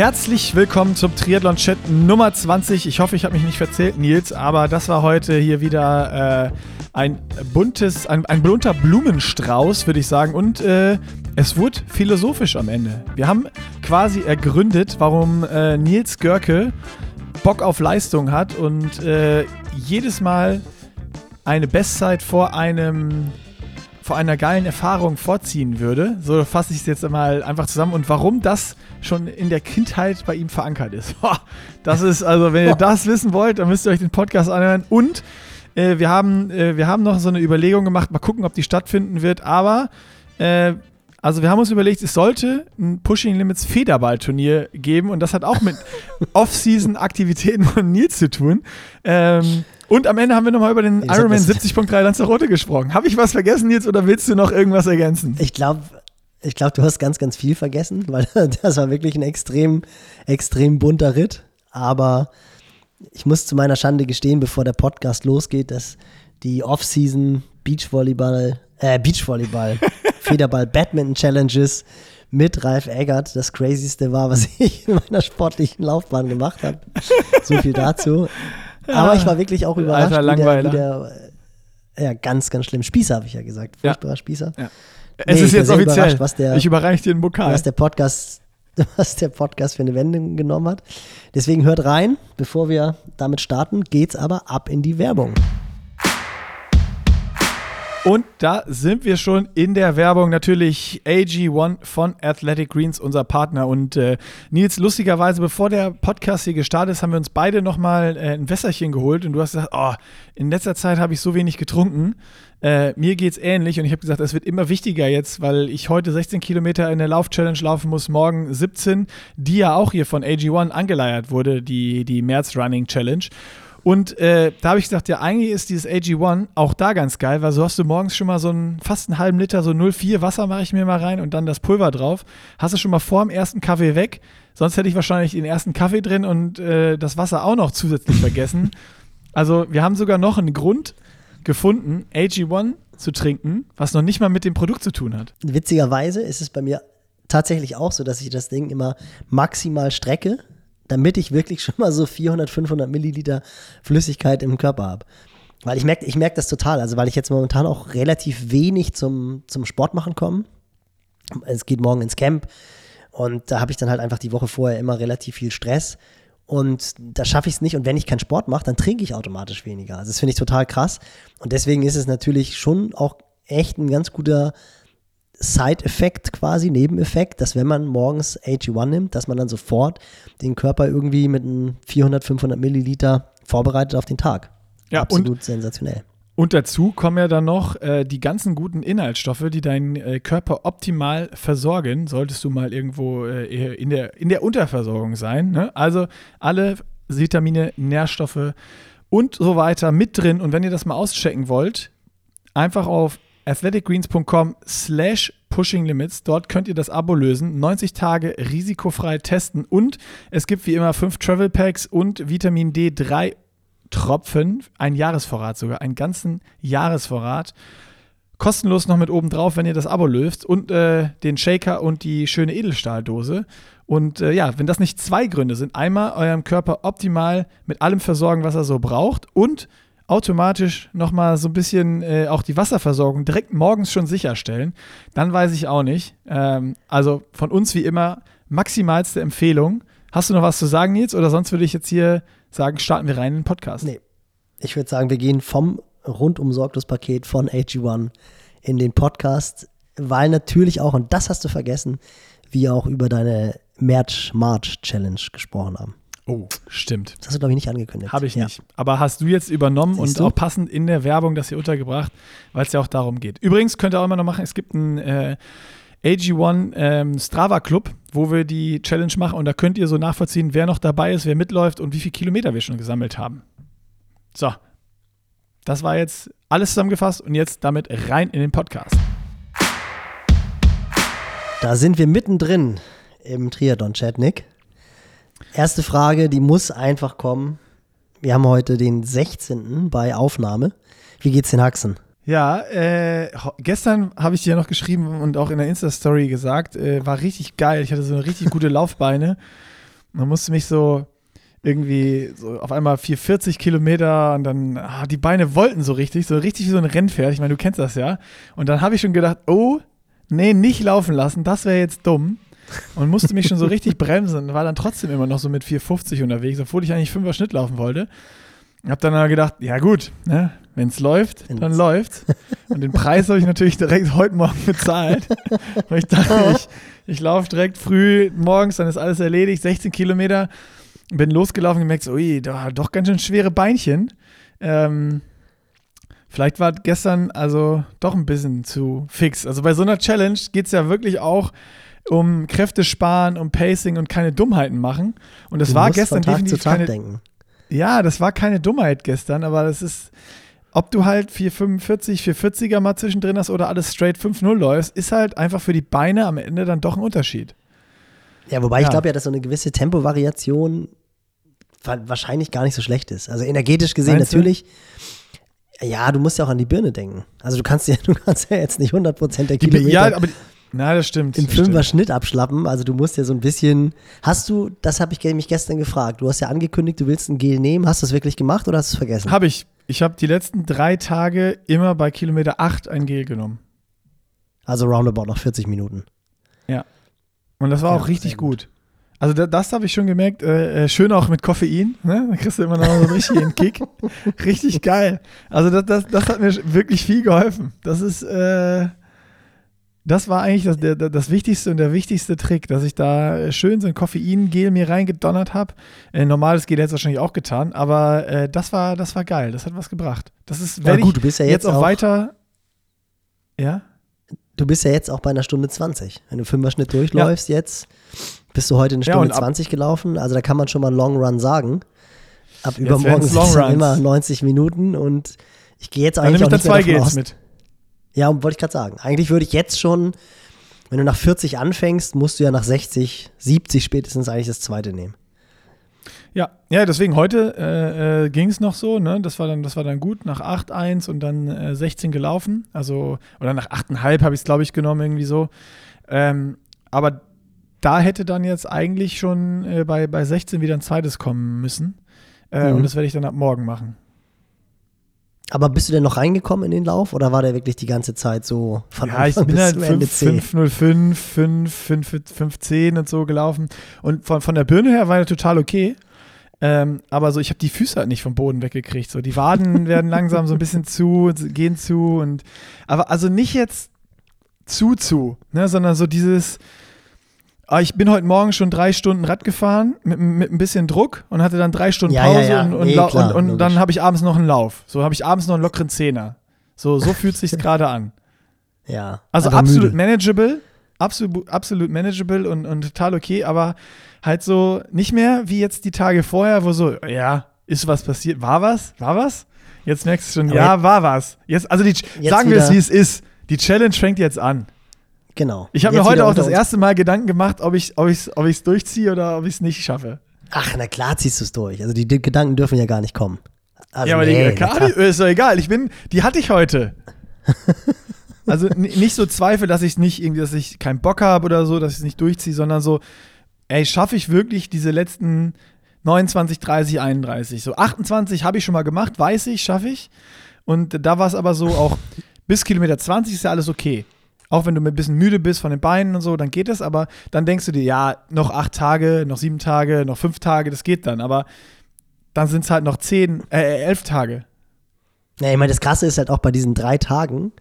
Herzlich willkommen zum Triathlon-Chat Nummer 20. Ich hoffe, ich habe mich nicht verzählt, Nils, aber das war heute hier wieder äh, ein buntes, ein, ein bunter Blumenstrauß, würde ich sagen. Und äh, es wurde philosophisch am Ende. Wir haben quasi ergründet, warum äh, Nils Görke Bock auf Leistung hat und äh, jedes Mal eine Bestzeit vor einem vor einer geilen Erfahrung vorziehen würde. So fasse ich es jetzt mal einfach zusammen und warum das schon in der Kindheit bei ihm verankert ist. Das ist also, wenn ihr das wissen wollt, dann müsst ihr euch den Podcast anhören und äh, wir, haben, äh, wir haben noch so eine Überlegung gemacht, mal gucken, ob die stattfinden wird, aber äh, also wir haben uns überlegt, es sollte ein Pushing Limits Federball-Turnier geben und das hat auch mit Off-Season-Aktivitäten von Nils zu tun. Ähm, und am Ende haben wir nochmal über den Ironman 70.3 Lanzarote gesprochen. Habe ich was vergessen, Nils, oder willst du noch irgendwas ergänzen? Ich glaube, ich glaube, du hast ganz, ganz viel vergessen, weil das war wirklich ein extrem, extrem bunter Ritt. Aber ich muss zu meiner Schande gestehen, bevor der Podcast losgeht, dass die Off-Season Beachvolleyball, äh, Beachvolleyball Federball Badminton Challenges mit Ralf Eggert das crazyste war, was ich in meiner sportlichen Laufbahn gemacht habe. So viel dazu. Aber ich war wirklich auch überrascht, Alter, wie der, wie der, ja, ganz, ganz schlimm. Spießer, habe ich ja gesagt. Furchtbarer ja. Spießer. Ja. Es nee, ist jetzt offiziell. Der, ich überreiche dir den Pokal. Was der Podcast was der Podcast für eine Wendung genommen hat. Deswegen hört rein. Bevor wir damit starten, geht's aber ab in die Werbung. Und da sind wir schon in der Werbung. Natürlich AG1 von Athletic Greens, unser Partner. Und äh, Nils, lustigerweise, bevor der Podcast hier gestartet ist, haben wir uns beide nochmal äh, ein Wässerchen geholt. Und du hast gesagt, oh, in letzter Zeit habe ich so wenig getrunken. Äh, mir es ähnlich. Und ich habe gesagt, es wird immer wichtiger jetzt, weil ich heute 16 Kilometer in der Lauf-Challenge laufen muss, morgen 17, die ja auch hier von AG1 angeleiert wurde, die, die März Running Challenge. Und äh, da habe ich gesagt, ja, eigentlich ist dieses AG1 auch da ganz geil, weil so hast du morgens schon mal so einen fast einen halben Liter, so 0,4 Wasser mache ich mir mal rein und dann das Pulver drauf. Hast du schon mal vor dem ersten Kaffee weg. Sonst hätte ich wahrscheinlich den ersten Kaffee drin und äh, das Wasser auch noch zusätzlich vergessen. Also wir haben sogar noch einen Grund gefunden, AG1 zu trinken, was noch nicht mal mit dem Produkt zu tun hat. Witzigerweise ist es bei mir tatsächlich auch so, dass ich das Ding immer maximal strecke damit ich wirklich schon mal so 400, 500 Milliliter Flüssigkeit im Körper habe. Weil ich merke ich merk das total, also weil ich jetzt momentan auch relativ wenig zum, zum Sport machen komme. Es geht morgen ins Camp und da habe ich dann halt einfach die Woche vorher immer relativ viel Stress und da schaffe ich es nicht. Und wenn ich keinen Sport mache, dann trinke ich automatisch weniger. Also das finde ich total krass. Und deswegen ist es natürlich schon auch echt ein ganz guter Side-Effekt quasi, Nebeneffekt, dass wenn man morgens AG1 nimmt, dass man dann sofort den Körper irgendwie mit einem 400, 500 Milliliter vorbereitet auf den Tag. Ja, Absolut und, sensationell. Und dazu kommen ja dann noch äh, die ganzen guten Inhaltsstoffe, die deinen äh, Körper optimal versorgen, solltest du mal irgendwo äh, in, der, in der Unterversorgung sein. Ne? Also alle Vitamine, Nährstoffe und so weiter mit drin. Und wenn ihr das mal auschecken wollt, einfach auf athleticgreens.com slash Pushing Limits. Dort könnt ihr das Abo lösen, 90 Tage risikofrei testen und es gibt wie immer fünf Travel Packs und Vitamin D3 Tropfen, ein Jahresvorrat sogar, einen ganzen Jahresvorrat. Kostenlos noch mit oben drauf, wenn ihr das Abo löst und äh, den Shaker und die schöne Edelstahldose. Und äh, ja, wenn das nicht zwei Gründe sind, einmal eurem Körper optimal mit allem versorgen, was er so braucht und automatisch nochmal so ein bisschen äh, auch die Wasserversorgung direkt morgens schon sicherstellen, dann weiß ich auch nicht. Ähm, also von uns wie immer maximalste Empfehlung. Hast du noch was zu sagen, Nils? Oder sonst würde ich jetzt hier sagen, starten wir rein in den Podcast. Nee. Ich würde sagen, wir gehen vom rundum sorglos Paket von AG1 in den Podcast, weil natürlich auch, und das hast du vergessen, wir auch über deine Merch March Challenge gesprochen haben. Oh, stimmt. Das hast du, glaube ich, nicht angekündigt. Habe ich ja. nicht. Aber hast du jetzt übernommen Siehst und du? auch passend in der Werbung das hier untergebracht, weil es ja auch darum geht. Übrigens könnt ihr auch immer noch machen, es gibt einen äh, AG1 ähm, Strava Club, wo wir die Challenge machen und da könnt ihr so nachvollziehen, wer noch dabei ist, wer mitläuft und wie viele Kilometer wir schon gesammelt haben. So, das war jetzt alles zusammengefasst und jetzt damit rein in den Podcast. Da sind wir mittendrin im Triathlon-Chat, Nick. Erste Frage, die muss einfach kommen. Wir haben heute den 16. bei Aufnahme. Wie geht's den Haxen? Ja, äh, gestern habe ich dir noch geschrieben und auch in der Insta-Story gesagt, äh, war richtig geil. Ich hatte so eine richtig gute Laufbeine. Man musste mich so irgendwie so auf einmal 440 Kilometer und dann, ah, die Beine wollten so richtig, so richtig wie so ein Rennpferd. Ich meine, du kennst das ja. Und dann habe ich schon gedacht, oh, nee, nicht laufen lassen, das wäre jetzt dumm. Und musste mich schon so richtig bremsen und war dann trotzdem immer noch so mit 450 unterwegs, obwohl ich eigentlich 5er Schnitt laufen wollte. Hab dann aber gedacht, ja gut, ne, wenn es läuft, dann läuft's. Und den Preis habe ich natürlich direkt heute Morgen bezahlt. Weil ich dachte, ich, ich laufe direkt früh morgens, dann ist alles erledigt, 16 Kilometer. Bin losgelaufen und gemerkt, so, ui, da, doch ganz schön schwere Beinchen. Ähm, vielleicht war gestern also doch ein bisschen zu fix. Also bei so einer Challenge geht es ja wirklich auch um Kräfte sparen, um Pacing und keine Dummheiten machen. Und das Du war gestern von Tag definitiv zu Tag keine, denken. ja, das war keine Dummheit gestern, aber das ist, ob du halt 445, 440er mal zwischendrin hast oder alles straight 5-0 läufst, ist halt einfach für die Beine am Ende dann doch ein Unterschied. Ja, wobei ich Ja. glaube ja, dass so eine gewisse Tempovariation wa- wahrscheinlich gar nicht so schlecht ist. Also energetisch gesehen Meinst du? natürlich. Ja, du musst ja auch an die Birne denken. Also du kannst ja, du kannst ja jetzt nicht 100% der Die, Kilometer ja, aber, na, das stimmt. in das Fünfer stimmt. Schnitt abschlappen. Also du musst ja so ein bisschen. Hast du, das habe ich mich gestern gefragt. Du hast ja angekündigt, du willst ein Gel nehmen. Hast du es wirklich gemacht oder hast du es vergessen? Habe ich. Ich habe die letzten drei Tage immer bei Kilometer 8 ein Gel genommen. Also roundabout noch 40 Minuten. Und das war Ja, auch richtig gut. gut. Also da, das habe ich schon gemerkt, äh, äh, schön auch mit Koffein, ne? Da kriegst du immer noch so einen richtigen Kick. Richtig geil. Also das, das, das hat mir wirklich viel geholfen. Das ist, äh, das war eigentlich das, der, das Wichtigste und der wichtigste Trick, dass ich da schön so ein Koffeingel mir reingedonnert habe. Äh, normales Gel hätte es wahrscheinlich auch getan, aber äh, das war, das war geil. Das hat was gebracht. Das ist, Ja, gut, ich du bist ja jetzt jetzt auch auch- weiter. Ja? Du bist ja jetzt auch bei einer Stunde 20. Wenn du Fünfer-Schnitt durchläufst jetzt, bist du heute eine Ja, Stunde und ab- 20 gelaufen. Also da kann man schon mal Long Run sagen. Ab Jetzt übermorgen sind es dann immer 90 Minuten und ich gehe jetzt Dann eigentlich ich auch nicht mehr davon aus. mit. Ja, wollte ich gerade sagen. Eigentlich würde ich jetzt schon, wenn du nach 40 anfängst, musst du ja nach 60, 70 spätestens eigentlich das zweite nehmen. Ja, ja, deswegen heute äh, äh, ging es noch so, ne? Das war dann, das war dann gut, nach 8-1 und dann äh, 16 gelaufen. Also, oder nach 8,5 habe ich es, glaube ich, genommen, irgendwie so. Ähm, aber da hätte dann jetzt eigentlich schon äh, bei, bei 16 wieder ein zweites kommen müssen. Äh, Mhm. Und das werde ich dann ab morgen machen. Aber bist du denn noch reingekommen in den Lauf oder war der wirklich die ganze Zeit so von ja, ich Anfang bin bis halt zum Ende 5, zäh? 505, 5, 5, 510 und so gelaufen. Und von, von der Birne her war er total okay. Ähm, aber so, ich habe die Füße halt nicht vom Boden weggekriegt. So, die Waden werden langsam so ein bisschen zu, gehen zu und aber also nicht jetzt zu zu, ne, sondern so dieses. Ah, Ich bin heute Morgen schon drei Stunden Rad gefahren mit, mit ein bisschen Druck und hatte dann drei Stunden Ja, ja, Pause ja. und, und, Nee, klar, und, und dann habe ich abends noch einen Lauf. So habe ich abends noch einen lockeren Zehner. So, so fühlt sich gerade an. Ja. Also absolut müde. manageable, absolut, absolut manageable und, und total okay, aber halt so nicht mehr wie jetzt die Tage vorher, wo so, ja, ist was passiert, war was, war was? Jetzt merkst du schon, Aber ja, war was. Jetzt, also die, Jetzt sagen wir es, wie es ist. Die Challenge fängt jetzt an. Genau. Ich habe mir heute auch das erste Mal Gedanken gemacht, ob ich es ob ich's, ob ich's durchziehe oder ob ich es nicht schaffe. Ach, na klar ziehst du es durch. Also die, die Gedanken dürfen ja gar nicht kommen. Also ja, aber nee, die, klar, die, ist doch egal. Ich bin, die hatte ich heute. Also nicht so Zweifel, dass ich nicht irgendwie, dass ich keinen Bock habe oder so, dass ich es nicht durchziehe, sondern so, ey, schaffe ich wirklich diese letzten 29, 30, 31. So 28 habe ich schon mal gemacht, weiß ich, schaffe ich. Und da war es aber so auch, bis Kilometer 20 ist ja alles okay. Auch wenn du ein bisschen müde bist von den Beinen und so, dann geht es, aber dann denkst du dir, ja, noch acht Tage, noch sieben Tage, noch fünf Tage, das geht dann. Aber dann sind es halt noch zehn, äh, elf Tage. Ja, ich meine, das Krasse ist halt auch bei diesen drei Tagen,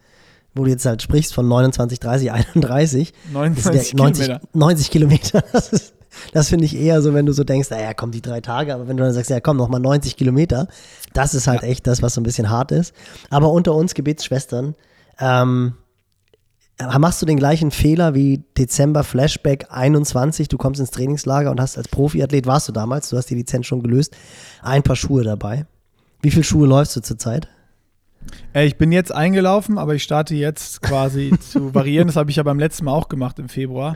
wo du jetzt halt sprichst von 29, 30, 31, das sind 99 ja 90, Kilometer. 90 Kilometer. Das, ist- das finde ich eher so, wenn du so denkst, naja, komm, die drei Tage, aber wenn du dann sagst, ja, komm, nochmal 90 Kilometer, das ist halt echt das, was so ein bisschen hart ist. Aber unter uns Gebetsschwestern, ähm, machst du den gleichen Fehler wie Dezember Flashback 21, du kommst ins Trainingslager und hast als Profiathlet, warst du damals, du hast die Lizenz schon gelöst, ein paar Schuhe dabei. Wie viele Schuhe läufst du zurzeit? Äh, ich bin jetzt eingelaufen, aber ich starte jetzt quasi zu variieren. Das habe ich ja beim letzten Mal auch gemacht im Februar.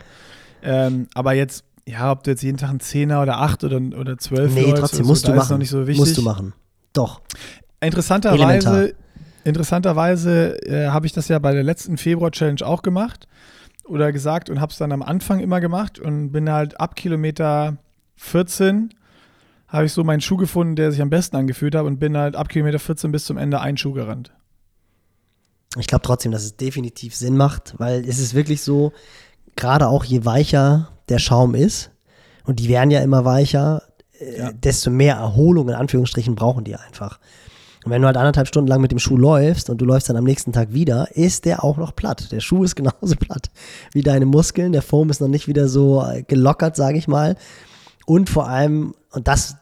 Ähm, aber jetzt, ja, ob du jetzt jeden Tag einen Zehner oder acht oder, oder zwölf Nee, läufst trotzdem oder so, musst du machen. noch nicht so wichtig. Musst du machen. Doch. Interessanterweise. Interessanterweise äh, habe ich das ja bei der letzten Februar-Challenge auch gemacht oder gesagt und habe es dann am Anfang immer gemacht und bin halt ab Kilometer 14 habe ich so meinen Schuh gefunden, der sich am besten angefühlt hat und bin halt ab Kilometer 14 bis zum Ende einen Schuh gerannt. Ich glaube trotzdem, dass es definitiv Sinn macht, weil es ist wirklich so, gerade auch je weicher der Schaum ist, und die werden ja immer weicher, äh, ja. desto mehr Erholung in Anführungsstrichen brauchen die einfach. Und wenn du halt anderthalb Stunden lang mit dem Schuh läufst und du läufst dann am nächsten Tag wieder, ist der auch noch platt. Der Schuh ist genauso platt wie deine Muskeln. Der Foam ist noch nicht wieder so äh, gelockert, sage ich mal. Und vor allem, und das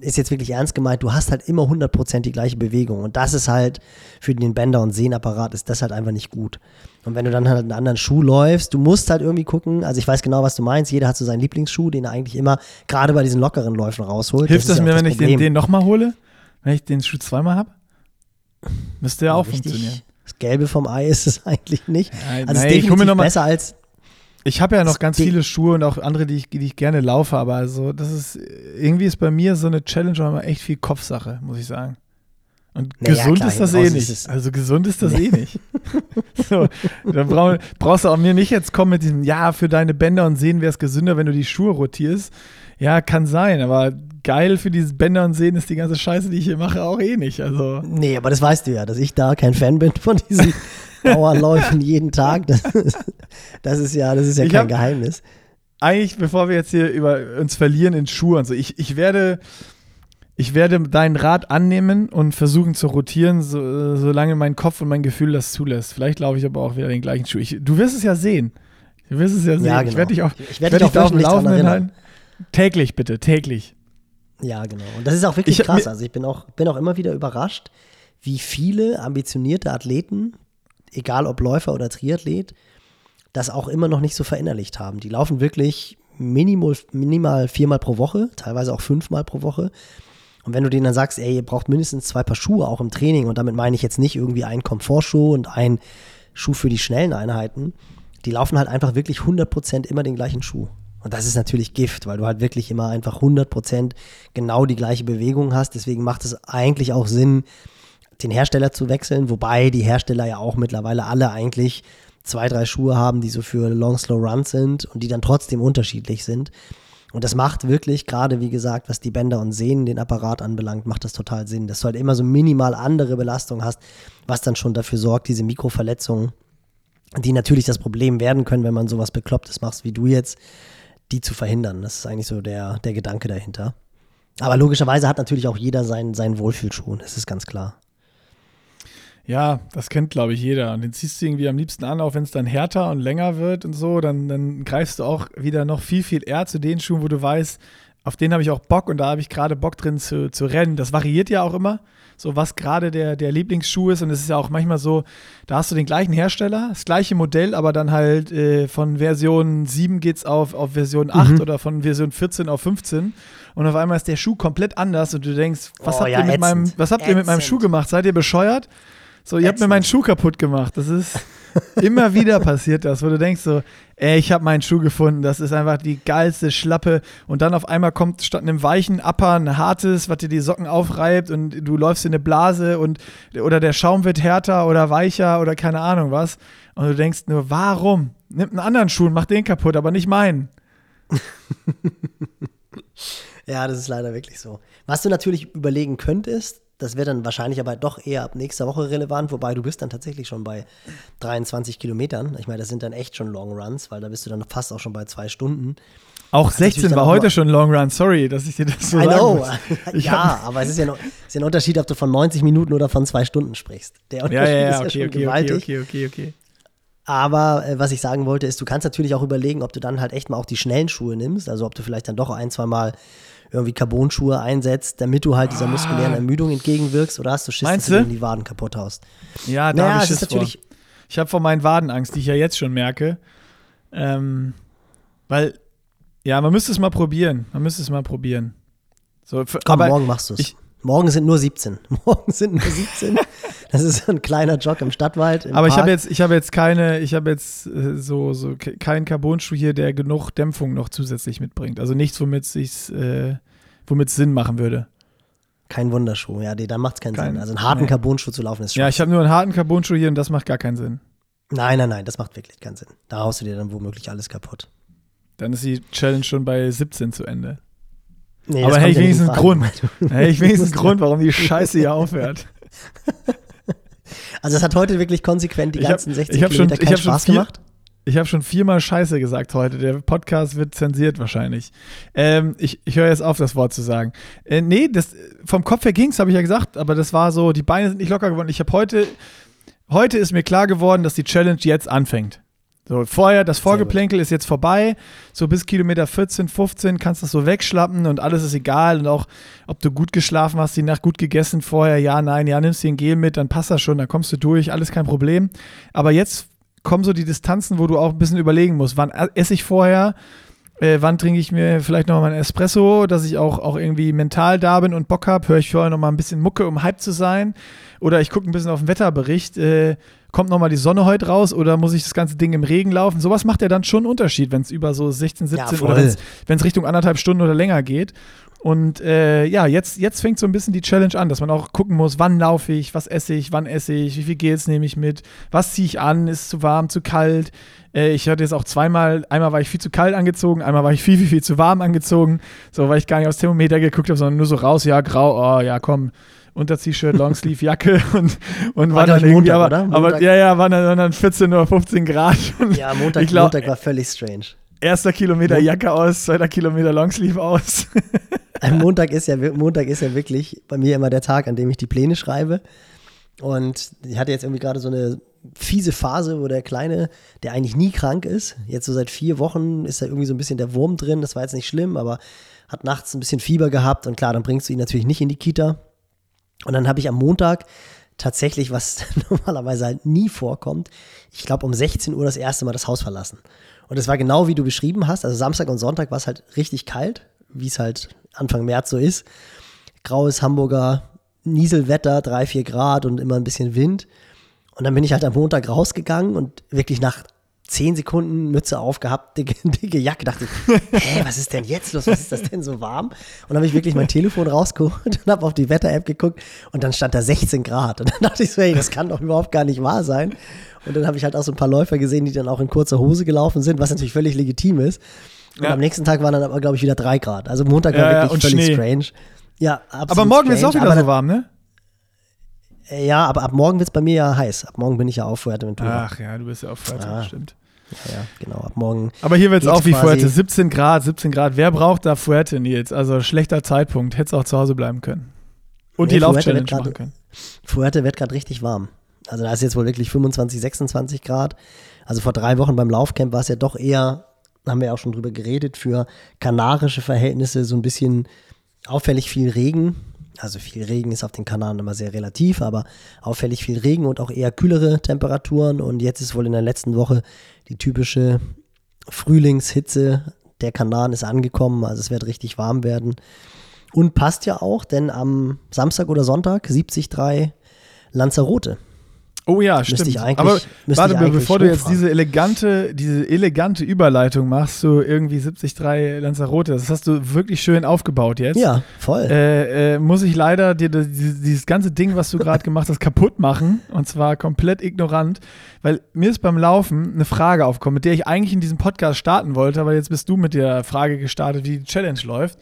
ist jetzt wirklich ernst gemeint, du hast halt immer 100% die gleiche Bewegung. Und das ist halt für den Bänder- und Sehnapparat ist das halt einfach nicht gut. Und wenn du dann halt einen anderen Schuh läufst, du musst halt irgendwie gucken, also ich weiß genau, was du meinst, jeder hat so seinen Lieblingsschuh, den er eigentlich immer gerade bei diesen lockeren Läufen rausholt. Hilft das, das mir, wenn das ich den, den nochmal hole? Wenn ich den Schuh zweimal habe? Müsste ja auch richtig, funktionieren. Das Gelbe vom Ei ist es eigentlich nicht. Ja, also nein, definitiv besser als ich habe ja noch ganz viele Schuhe und auch andere, die ich, die ich gerne laufe, aber also das ist, irgendwie ist bei mir so eine Challenge immer echt viel Kopfsache, muss ich sagen. Und naja, gesund klar, ist das eh nicht. Ist also gesund ist das eh nicht. so, dann brauch, brauchst du auch mir nicht jetzt kommen mit diesem, ja, für deine Bänder und Sehnen wäre es gesünder, wenn du die Schuhe rotierst. Ja, kann sein, aber geil für dieses Bänder und Sehnen ist die ganze Scheiße, die ich hier mache, auch eh nicht. Also. Nee, aber das weißt du ja, dass ich da kein Fan bin von diesen Dauerläufen jeden Tag. Das ist, das ist ja, das ist ja ich kein hab, Geheimnis. Eigentlich, bevor wir jetzt hier über uns verlieren in Schuhe und so, ich, ich werde. Ich werde deinen Rat annehmen und versuchen zu rotieren, so, solange mein Kopf und mein Gefühl das zulässt. Vielleicht laufe ich aber auch wieder den gleichen Schuh. Ich, du wirst es ja sehen. Du wirst es ja sehen. Ja, genau. Ich werde dich auch, ich werd dich auf dem Laufenden halten. Täglich bitte, täglich. Ja, genau. Und das ist auch wirklich ich, krass. Also ich bin auch, bin auch immer wieder überrascht, wie viele ambitionierte Athleten egal ob Läufer oder Triathlet, das auch immer noch nicht so verinnerlicht haben. Die laufen wirklich minimal, minimal viermal pro Woche, teilweise auch fünfmal pro Woche. Und wenn du denen dann sagst, ey, ihr braucht mindestens zwei Paar Schuhe auch im Training, und damit meine ich jetzt nicht irgendwie einen Komfortschuh und einen Schuh für die schnellen Einheiten, die laufen halt einfach wirklich 100% immer den gleichen Schuh. Und das ist natürlich Gift, weil du halt wirklich immer einfach 100% genau die gleiche Bewegung hast. Deswegen macht es eigentlich auch Sinn, den Hersteller zu wechseln, wobei die Hersteller ja auch mittlerweile alle eigentlich zwei, drei Schuhe haben, die so für Long Slow Runs sind und die dann trotzdem unterschiedlich sind. Und das macht wirklich, gerade wie gesagt, was die Bänder und Sehnen, den Apparat anbelangt, macht das total Sinn, dass du halt immer so minimal andere Belastung hast, was dann schon dafür sorgt, diese Mikroverletzungen, die natürlich das Problem werden können, wenn man sowas Beklopptes macht, wie du jetzt, die zu verhindern. Das ist eigentlich so der, der Gedanke dahinter. Aber logischerweise hat natürlich auch jeder seinen, seinen Wohlfühlschuh, das ist ganz klar. Ja, das kennt, glaube ich, jeder. Und den ziehst du irgendwie am liebsten an, auch wenn es dann härter und länger wird und so. Dann, dann greifst du auch wieder noch viel, viel eher zu den Schuhen, wo du weißt, auf den habe ich auch Bock und da habe ich gerade Bock drin zu, zu rennen. Das variiert ja auch immer, so was gerade der, der Lieblingsschuh ist. Und es ist ja auch manchmal so, da hast du den gleichen Hersteller, das gleiche Modell, aber dann halt äh, von Version 7 geht es auf, auf Version 8 mhm. oder von Version 14 auf 15. Und auf einmal ist der Schuh komplett anders und du denkst, was oh, habt, ja, ihr, mit meinem, was habt ihr mit meinem Schuh gemacht? Seid ihr bescheuert? So, ihr habt mir meinen Schuh kaputt gemacht. Das ist immer wieder passiert das, wo du denkst so, ey, ich habe meinen Schuh gefunden, das ist einfach die geilste Schlappe und dann auf einmal kommt statt einem weichen Upper ein hartes, was dir die Socken aufreibt und du läufst in eine Blase und oder der Schaum wird härter oder weicher oder keine Ahnung was und du denkst nur, warum? Nimm einen anderen Schuh und mach den kaputt, aber nicht meinen. ja, das ist leider wirklich so. Was du natürlich überlegen könntest, das wäre dann wahrscheinlich aber doch eher ab nächster Woche relevant, wobei du bist dann tatsächlich schon bei 23 Kilometern. Ich meine, das sind dann echt schon Long Runs, weil da bist du dann fast auch schon bei zwei Stunden. Auch 16 war heute schon Long Run, sorry, dass ich dir das so I know. ja, aber es ist ja, noch, ist ja ein Unterschied, ob du von 90 Minuten oder von zwei Stunden sprichst. Der Unterschied ja, ja, ja, ist ja okay, schon okay, gewaltig. Okay, okay, okay, okay. Aber äh, was ich sagen wollte, ist, du kannst natürlich auch überlegen, ob du dann halt echt mal auch die schnellen Schuhe nimmst, also ob du vielleicht dann doch ein, zwei Mal irgendwie Carbon-Schuhe einsetzt, damit du halt dieser ah. muskulären Ermüdung entgegenwirkst? Oder hast du Schiss, Meinst dass du die Waden kaputt haust? Ja, da naja, habe ich Schiss natürlich vor. Ich habe vor meinen Wadenangst, die ich ja jetzt schon merke. Ähm, weil, ja, man müsste es mal probieren. Man müsste es mal probieren. So, für, Komm, morgen machst du es. Morgen sind nur 17. Morgen sind nur 17. Das ist so ein kleiner Jog im Stadtwald. Im Aber Park. ich habe jetzt, ich habe jetzt keine, ich habe jetzt äh, so, so keinen Carbon-Schuh hier, der genug Dämpfung noch zusätzlich mitbringt. Also nichts, womit es äh, womit Sinn machen würde. Kein Wunderschuh, ja, da macht es keinen Kein, Sinn. Also einen harten nee. Carbon-Schuh zu laufen ist schon. Ja, ich habe nur einen harten Carbon-Schuh hier und das macht gar keinen Sinn. Nein, nein, nein, das macht wirklich keinen Sinn. Da haust du dir dann womöglich alles kaputt. Dann ist die Challenge schon bei 17 zu Ende. Nee, Aber hätte ich wenigstens einen. Grund. Hätte ich wenigstens einen Grund, warum die Scheiße hier aufhört. Also es hat heute wirklich konsequent die Ich hab- ganzen 60 ich schon- Kilometer ich keinen schon Spaß vier- gemacht. Ich habe schon viermal Scheiße gesagt heute. Der Podcast wird zensiert wahrscheinlich. Ähm, ich ich höre jetzt auf, das Wort zu sagen. Äh, nee, das, vom Kopf her ging's, habe ich ja gesagt, aber das war so, die Beine sind nicht locker geworden. Ich habe heute, heute ist mir klar geworden, dass die Challenge jetzt anfängt. So, vorher, das Vorgeplänkel ist jetzt vorbei. So bis Kilometer 14, 15 kannst du das so wegschlappen und alles ist egal. Und auch, ob du gut geschlafen hast, die Nacht gut gegessen vorher, ja, nein, ja, nimmst dir ein Gel mit, dann passt das schon, dann kommst du durch, alles kein Problem. Aber jetzt kommen so die Distanzen, wo du auch ein bisschen überlegen musst, wann esse ich vorher, äh, wann trinke ich mir vielleicht noch mal einen Espresso, dass ich auch, auch irgendwie mental da bin und Bock habe, höre ich vorher noch mal ein bisschen Mucke, um hype zu sein. Oder ich gucke ein bisschen auf den Wetterbericht, äh, kommt noch mal die Sonne heute raus oder muss ich das ganze Ding im Regen laufen? Sowas macht ja dann schon einen Unterschied, wenn es über so 16, 17 oder voll. wenn es Richtung anderthalb Stunden oder länger geht. Und äh, ja, jetzt, jetzt fängt so ein bisschen die Challenge an, dass man auch gucken muss, wann laufe ich, was esse ich, wann esse ich, wie viel Gels nehme ich mit, was ziehe ich an, ist es zu warm, zu kalt. Äh, ich hatte jetzt auch zweimal, einmal war ich viel zu kalt angezogen, einmal war ich viel, viel, viel zu warm angezogen, so weil ich gar nicht aufs Thermometer geguckt habe, sondern nur so raus, ja, grau, oh, ja, komm. Unter-T-Shirt, Longsleeve, Jacke und, und War, war dann irgendwie, Montag, aber, oder? aber Montag. ja, ja, waren dann, waren dann 14 oder 15 Grad. Und Ja, Montag, ich glaub, Montag war völlig strange. Erster Kilometer Jacke aus, zweiter Kilometer Longsleeve aus. Ein Montag ist, ja, Montag ist ja wirklich bei mir immer der Tag, an dem ich die Pläne schreibe. Und ich hatte jetzt irgendwie gerade so eine fiese Phase, wo der Kleine, der eigentlich nie krank ist, jetzt so seit vier Wochen ist da irgendwie so ein bisschen der Wurm drin. Das war jetzt nicht schlimm, aber hat nachts ein bisschen Fieber gehabt. Und klar, dann bringst du ihn natürlich nicht in die Kita. Und dann habe ich am Montag tatsächlich, was normalerweise halt nie vorkommt, ich glaube um 16 Uhr das erste Mal das Haus verlassen. Und es war genau wie du beschrieben hast. Also Samstag und Sonntag war es halt richtig kalt, wie es halt Anfang März so ist. Graues Hamburger Nieselwetter, drei, vier Grad und immer ein bisschen Wind. Und dann bin ich halt am Montag rausgegangen und wirklich nach zehn Sekunden Mütze aufgehabt, dicke, dicke Jacke, dachte ich, hä, was ist denn jetzt los? Was ist das denn so warm? Und dann habe ich wirklich mein Telefon rausgeholt und habe auf die Wetter-App geguckt und dann stand da 16 Grad. Und dann dachte ich so, hey, das kann doch überhaupt gar nicht wahr sein. Und dann habe ich halt auch so ein paar Läufer gesehen, die dann auch in kurzer Hose gelaufen sind, was natürlich völlig legitim ist. Und Ja. am nächsten Tag waren dann aber, glaube ich, wieder drei Grad. Also Montag war ja, wirklich völlig Schnee. strange. Ja, absolut Aber morgen wird es auch wieder aber so warm, ne? äh, Ja, aber ab morgen wird es bei mir ja heiß. Ab morgen bin ich ja auf Fuerteventura. Ach ja, du bist ja auf Freitag, Ah. stimmt. Ja, genau, ab morgen. Aber hier wird es auch wie Fuerte, 17 Grad, 17 Grad. Wer braucht da Fuerte, Nils? Also schlechter Zeitpunkt, hättest auch zu Hause bleiben können. Und Nee, die Laufchallenge machen können. Fuerte wird gerade richtig warm. Also da ist jetzt wohl wirklich 25, 26 Grad. Also vor drei Wochen beim Laufcamp war es ja doch eher, haben wir ja auch schon drüber geredet, für kanarische Verhältnisse so ein bisschen auffällig viel Regen. Also viel Regen ist auf den Kanaren immer sehr relativ, aber auffällig viel Regen und auch eher kühlere Temperaturen. Und jetzt ist wohl in der letzten Woche die typische Frühlingshitze der Kanaren ist angekommen. Also es wird richtig warm werden. Und passt ja auch, denn am Samstag oder Sonntag 73 Lanzarote. Oh ja, Müsste stimmt. ich eigentlich- Aber warte, ich eigentlich bevor du jetzt diese elegante, diese elegante Überleitung machst, so irgendwie 73 Lanzarote, das hast du wirklich schön aufgebaut jetzt. Ja, voll. Äh, äh, muss ich leider dir das, dieses, dieses ganze Ding, was du gerade gemacht hast, kaputt machen. Und zwar komplett ignorant. Weil mir ist beim Laufen eine Frage aufgekommen, mit der ich eigentlich in diesem Podcast starten wollte, aber jetzt bist du mit der Frage gestartet, wie die Challenge läuft.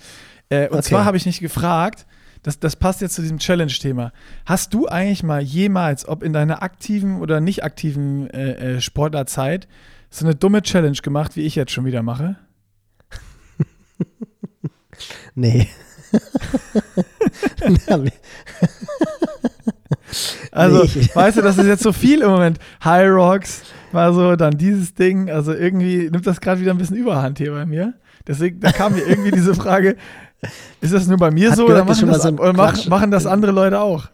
Äh, und Okay. zwar habe ich nicht gefragt, das, das passt jetzt zu diesem Challenge-Thema. Hast du eigentlich mal jemals, ob in deiner aktiven oder nicht aktiven äh, äh, Sportlerzeit, so eine dumme Challenge gemacht, wie ich jetzt schon wieder mache? nee. Also, Nee, weißt du, das ist jetzt so viel im Moment. High Rocks war so, dann dieses Ding. Also irgendwie nimmt das gerade wieder ein bisschen Überhand hier bei mir. Deswegen, da kam mir irgendwie diese Frage, ist das nur bei mir Hat so gehört, oder, machen das, so oder mach, Quatsch. machen das andere Leute auch?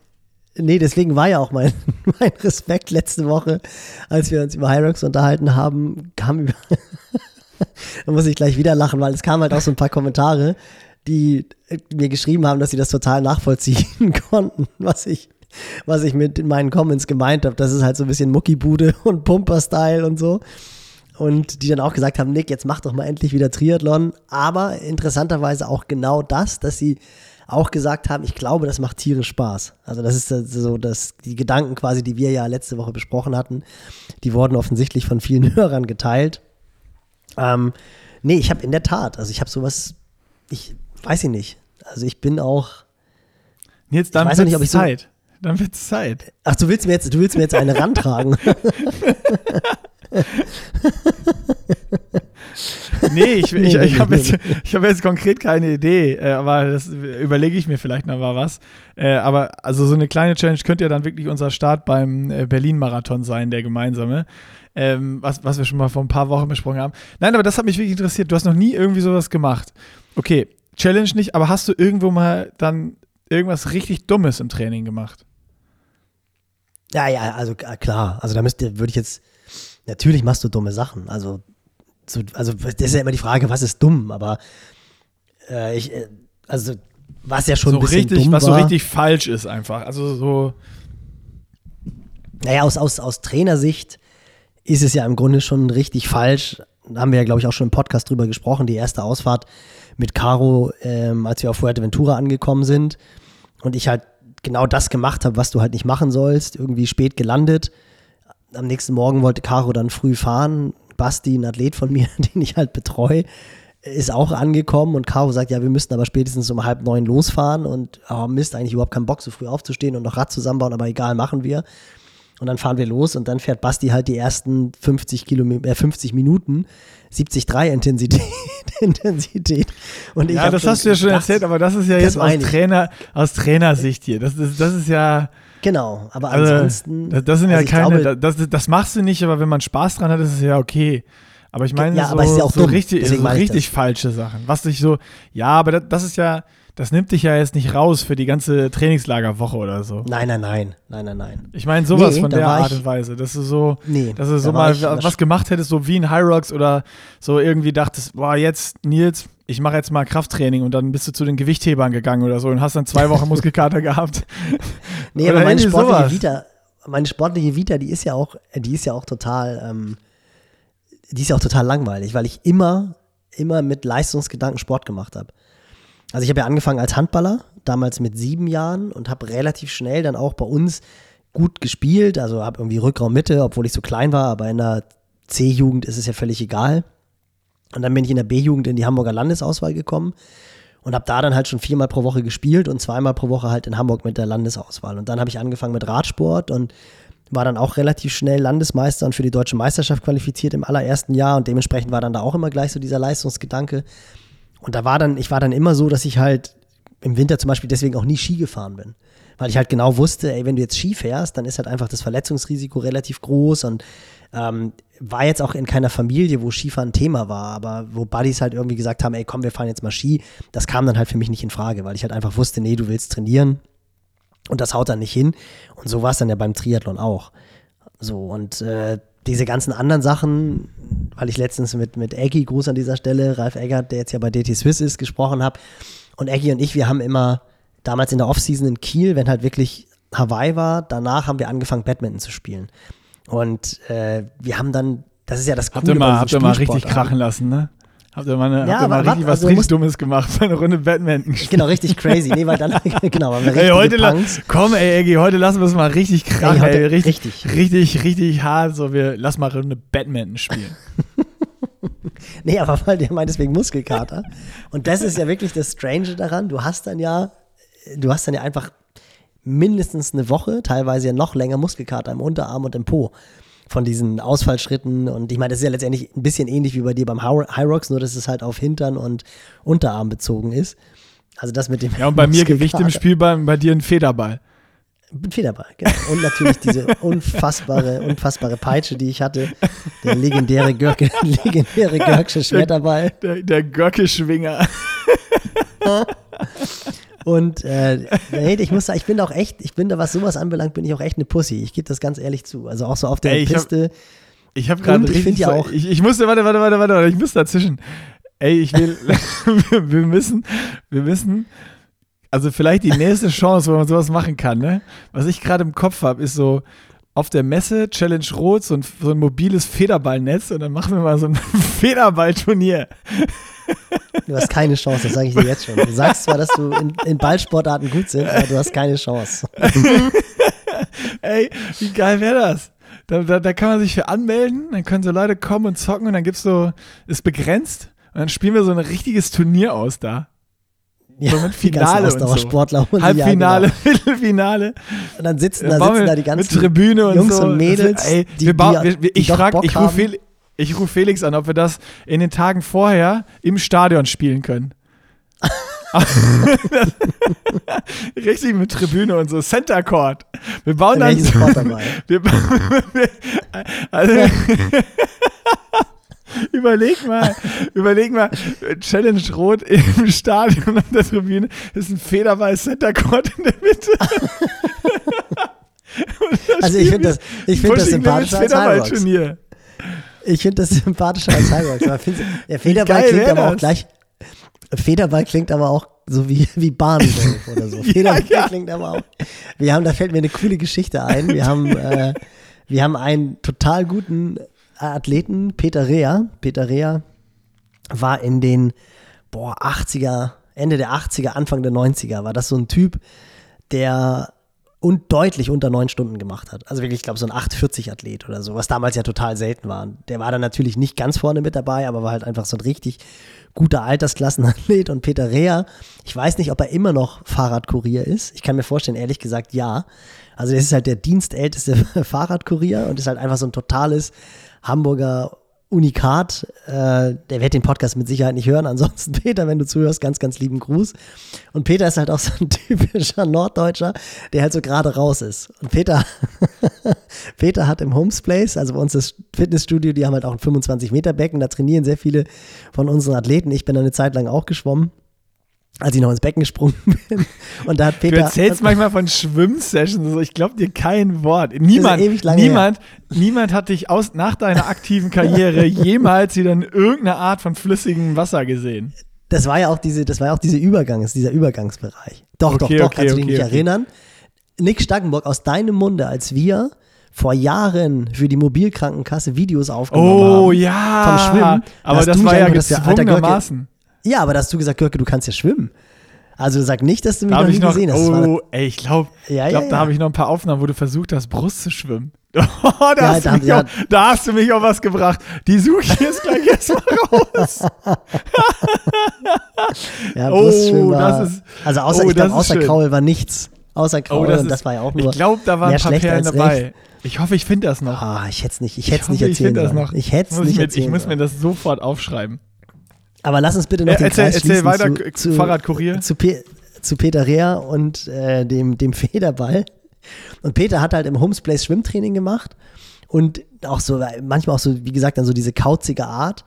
Nee, deswegen war ja auch mein, mein Respekt letzte Woche, als wir uns über Hyrox unterhalten haben, kam über. da muss ich gleich wieder lachen, weil es kamen halt auch so ein paar Kommentare, die äh, mir geschrieben haben, dass sie das total nachvollziehen konnten, was ich, was ich mit in meinen Comments gemeint habe. Das ist halt so ein bisschen Muckibude und Pumper-Style und so. Und die dann auch gesagt haben, Nick, jetzt mach doch mal endlich wieder Triathlon. Aber interessanterweise auch genau das, dass sie auch gesagt haben, ich glaube, das macht Tieren Spaß. Also das ist so, dass die Gedanken quasi, die wir ja letzte Woche besprochen hatten, die wurden offensichtlich von vielen Hörern geteilt. Ähm, nee, ich habe in der Tat, also ich habe sowas, ich weiß ich nicht. Also ich bin auch. Nils, dann weiß noch nicht, ob ich so- Zeit. Dann wird's Zeit. Ach, du willst mir jetzt, du willst mir jetzt eine rantragen. Nee, ich, ich, ich habe jetzt, ich hab jetzt konkret keine Idee, äh, aber das überlege ich mir vielleicht noch mal was. Äh, aber also so eine kleine Challenge könnte ja dann wirklich unser Start beim äh, Berlin-Marathon sein, der gemeinsame. Ähm, was, was wir schon mal vor ein paar Wochen besprochen haben. Nein, aber das hat mich wirklich interessiert. Du hast noch nie irgendwie sowas gemacht. Okay, Challenge nicht, aber hast du irgendwo mal dann irgendwas richtig Dummes im Training gemacht? Ja, ja, also klar. Also da müsste, würde ich jetzt, natürlich machst du dumme Sachen. Also, so, also das ist ja immer die Frage, was ist dumm, aber äh, ich, äh, also was ja schon so ein bisschen richtig, dumm was war. so richtig falsch ist einfach. Also so. Naja, aus, aus, aus Trainersicht ist es ja im Grunde schon richtig falsch. Da haben wir ja, glaube ich, auch schon im Podcast drüber gesprochen, die erste Ausfahrt mit Caro, ähm, als wir auf Fuerteventura angekommen sind und ich halt genau das gemacht habe, was du halt nicht machen sollst, irgendwie spät gelandet. Am nächsten Morgen wollte Caro dann früh fahren. Basti, ein Athlet von mir, den ich halt betreue, ist auch angekommen und Caro sagt, ja, wir müssten aber spätestens um halb neun losfahren und oh Mist, eigentlich überhaupt keinen Bock, so früh aufzustehen und noch Rad zusammenbauen, aber egal, machen wir. Und dann fahren wir los und dann fährt Basti halt die ersten 50, Kilometer, äh, 50 Minuten, 70,3 Intensität. Intensität. Und ich Ja, das hast du ja schon erzählt, aber das ist ja jetzt aus. Trainer, aus Trainersicht hier. Das ist, das ist ja. Genau, aber Also, ansonsten. das, das sind ja also keine. glaube- das, das machst du nicht, aber wenn man Spaß dran hat, ist es ja okay. Aber ich meine, Ja, so, aber es ist ja auch so dumm, richtig, so richtig falsche Sachen. Was dich so. Ja, aber das, das ist ja. Das nimmt dich ja jetzt nicht raus für die ganze Trainingslagerwoche oder so. Nein, nein, nein, nein, nein, nein. Ich meine, sowas Nee, von der Art ich- und Weise. Dass du so. Nee, Dass du so mal was gemacht hättest, so wie in High Rocks oder so irgendwie dachtest, boah, jetzt, Nils, ich mache jetzt mal Krafttraining und dann bist du zu den Gewichthebern gegangen oder so und hast dann zwei Wochen Muskelkater gehabt. Nee, Oder aber meine sportliche sowas. Vita, meine sportliche Vita, die ist ja auch, die ist ja auch total, ähm, die ist ja auch total langweilig, weil ich immer, immer mit Leistungsgedanken Sport gemacht habe. Also ich habe ja angefangen als Handballer, damals mit sieben Jahren und habe relativ schnell dann auch bei uns gut gespielt, also habe irgendwie Rückraum Mitte, obwohl ich so klein war, aber in der C-Jugend ist es ja völlig egal. Und dann bin ich in der B-Jugend in die Hamburger Landesauswahl gekommen und habe da dann halt schon viermal pro Woche gespielt und zweimal pro Woche halt in Hamburg mit der Landesauswahl. Und dann habe ich angefangen mit Radsport und war dann auch relativ schnell Landesmeister und für die deutsche Meisterschaft qualifiziert im allerersten Jahr und dementsprechend war dann da auch immer gleich so dieser Leistungsgedanke. Und da war dann, ich war dann immer so, dass ich halt im Winter zum Beispiel deswegen auch nie Ski gefahren bin. Weil ich halt genau wusste, ey, wenn du jetzt Ski fährst, dann ist halt einfach das Verletzungsrisiko relativ groß und ähm, war jetzt auch in keiner Familie, wo Skifahren Thema war, aber wo Buddies halt irgendwie gesagt haben, ey komm, wir fahren jetzt mal Ski, das kam dann halt für mich nicht in Frage, weil ich halt einfach wusste, nee, du willst trainieren und das haut dann nicht hin. Und so war es dann ja beim Triathlon auch. So, und äh, diese ganzen anderen Sachen, weil ich letztens mit, mit Eggy, Gruß an dieser Stelle, Ralf Eggert, der jetzt ja bei DT Swiss ist, gesprochen habe. Und Eggy und ich, wir haben immer damals in der Offseason in Kiel, wenn halt wirklich Hawaii war, danach haben wir angefangen, Badminton zu spielen. Und äh, wir haben dann, das ist ja das Habt ihr Coole mal, habt ihr mal richtig krachen lassen, ne? Habt ihr mal, eine, Ja, habt ihr mal richtig was- also richtig Dummes gemacht für eine Runde Badminton gespielt? Genau, richtig crazy. Nee, weil dann, genau, weil wir Ey, heute, Punks. komm, ey, Eggy, heute lassen wir es mal richtig krachen, Ey, ey, richtig, richtig. richtig, richtig, hart, so, wir, lass mal eine Runde Badminton spielen. Nee, aber weil der meint deswegen Muskelkater. Und das ist ja wirklich das Strange daran. Du hast dann ja, du hast dann ja einfach mindestens eine Woche, teilweise ja noch länger Muskelkater im Unterarm und im Po von diesen Ausfallschritten. Und ich meine, das ist ja letztendlich ein bisschen ähnlich wie bei dir beim High Rocks, nur dass es halt auf Hintern und Unterarm bezogen ist. Also das mit dem Ja, und bei mir Gewicht im. Spiel, bei, bei dir ein Federball. Ein Federball, genau. Und natürlich diese unfassbare, unfassbare Peitsche, die ich hatte. Der legendäre Görke, legendäre Görksche Schmetterball. Der, der Göcke-Schwinger. Und äh, nee, ich muss sagen, ich bin auch echt, ich bin da, was sowas anbelangt, bin ich auch echt eine Pussy. Ich gebe das ganz ehrlich zu. Also auch so auf der Ey, ich hab- Piste. Ich habe gerade ich richtig find ja auch- Ich, ich musste, warte, warte, warte, warte, ich muss dazwischen. Ey, ich will, wir, wir müssen, wir müssen, also vielleicht die nächste Chance, wo man sowas machen kann, ne? Was ich gerade im Kopf habe, ist so auf der Messe Challenge Rot so ein, so ein mobiles Federballnetz und dann machen wir mal so ein Federballturnier. Du hast keine Chance, das sage ich dir jetzt schon. Du sagst zwar, dass du in, in Ballsportarten gut sind, aber du hast keine Chance. Ey, wie geil wäre das? Da, da, da kann man sich für anmelden, dann können so Leute kommen und zocken und dann gibt's so, ist begrenzt und dann spielen wir so ein richtiges Turnier aus da. Ja, so mit Finale und so. Halbfinale, ja, genau. Viertelfinale. Und dann sitzen da, sitzen da die ganzen mit Tribüne und Jungs so. und Mädels. Ey, die, wir bauen, die, wir, ich frage, ich rufe Felix, ruf Felix an, ob wir das in den Tagen vorher im Stadion spielen können. Richtig mit Tribüne und so. Center Court. Wir bauen dann. So, wir, wir, also, überleg mal, überleg mal, Challenge Rot im Stadion an der Tribüne ist ein Federball Center Court in der Mitte. also ich finde das, ich find das sympathischer als High Ich finde das sympathischer als High Der Federball klingt aber auch gleich Federball klingt aber auch so wie, wie Bahngolf oder so. Federball ja, ja. klingt aber auch. Wir haben, da fällt mir eine coole Geschichte ein. Wir haben, äh, wir haben einen total guten Athleten, Peter Rea. Peter Rea war in den boah, 80er, Ende der 80er, Anfang der 90er, war das so ein Typ, der und deutlich unter neun Stunden gemacht hat. Also wirklich, ich glaube, so ein 840-Athlet oder so, was damals ja total selten war. Der war dann natürlich nicht ganz vorne mit dabei, aber war halt einfach so ein richtig guter Altersklassenathlet. Und Peter Rea, ich weiß nicht, ob er immer noch Fahrradkurier ist. Ich kann mir vorstellen, ehrlich gesagt, ja. Also, er ist halt der dienstälteste Fahrradkurier und ist halt einfach so ein totales Hamburger Unikat. Äh, der wird den Podcast mit Sicherheit nicht hören. Ansonsten, Peter, wenn du zuhörst, ganz, ganz lieben Gruß. Und Peter ist halt auch so ein typischer Norddeutscher, der halt so gerade raus ist. Und Peter, Peter hat im Homes Place, also bei uns das Fitnessstudio, die haben halt auch ein 25-Meter-Becken, da trainieren sehr viele von unseren Athleten. Ich bin da eine Zeit lang auch geschwommen als ich noch ins Becken gesprungen bin. Und da hat Peter. Du erzählst manchmal von Schwimmsessions, ich glaube dir kein Wort. Niemand, niemand, niemand hat dich aus, nach deiner aktiven Karriere jemals wieder in irgendeiner Art von flüssigem Wasser gesehen. Das war ja auch diese, das war ja auch diese Übergang, dieser Übergangsbereich. Doch, okay, doch, doch, okay, kannst okay, du dich nicht erinnern? Nick Stackenburg, aus deinem Munde, als wir vor Jahren für die Mobilkrankenkasse Videos aufgenommen oh, haben. Oh ja. Vom Schwimmen. Aber das war ja gezwungenermaßen. Ja, aber da hast du gesagt, Görke, du kannst ja schwimmen. Also sag nicht, dass du mich da noch nie noch, gesehen hast. Oh, ey, ich glaube, ja, glaub, ja, da habe ich noch ein paar Aufnahmen, wo du versucht hast, Brust zu schwimmen. Oh, da, hast da, auch, da, hast du mich auch was gebracht. Die suche ich jetzt gleich erstmal raus. ja, Brustschwimmen oh, war, ist, also außer, oh, ich glaube, außer Kraul war nichts. Außer Kraul, oh, das, ist, das war ja auch nur Ich glaube, da waren ein paar Perlen dabei. Ich hoffe, ich finde das noch. Ah, ich hätte es nicht, ich hätte es nicht erzählen Ich, ich hätte es nicht erzählen Ich muss mir das sofort aufschreiben. Aber lass uns bitte noch den erzähl, Kreis erzähl weiter, zu, zu, Fahrradkurier. Zu, Pe zu Peter Rea und äh, dem, dem Federball. Und Peter hat halt im Homesplace Schwimmtraining gemacht und auch so, manchmal auch so, wie gesagt, dann so diese kauzige Art.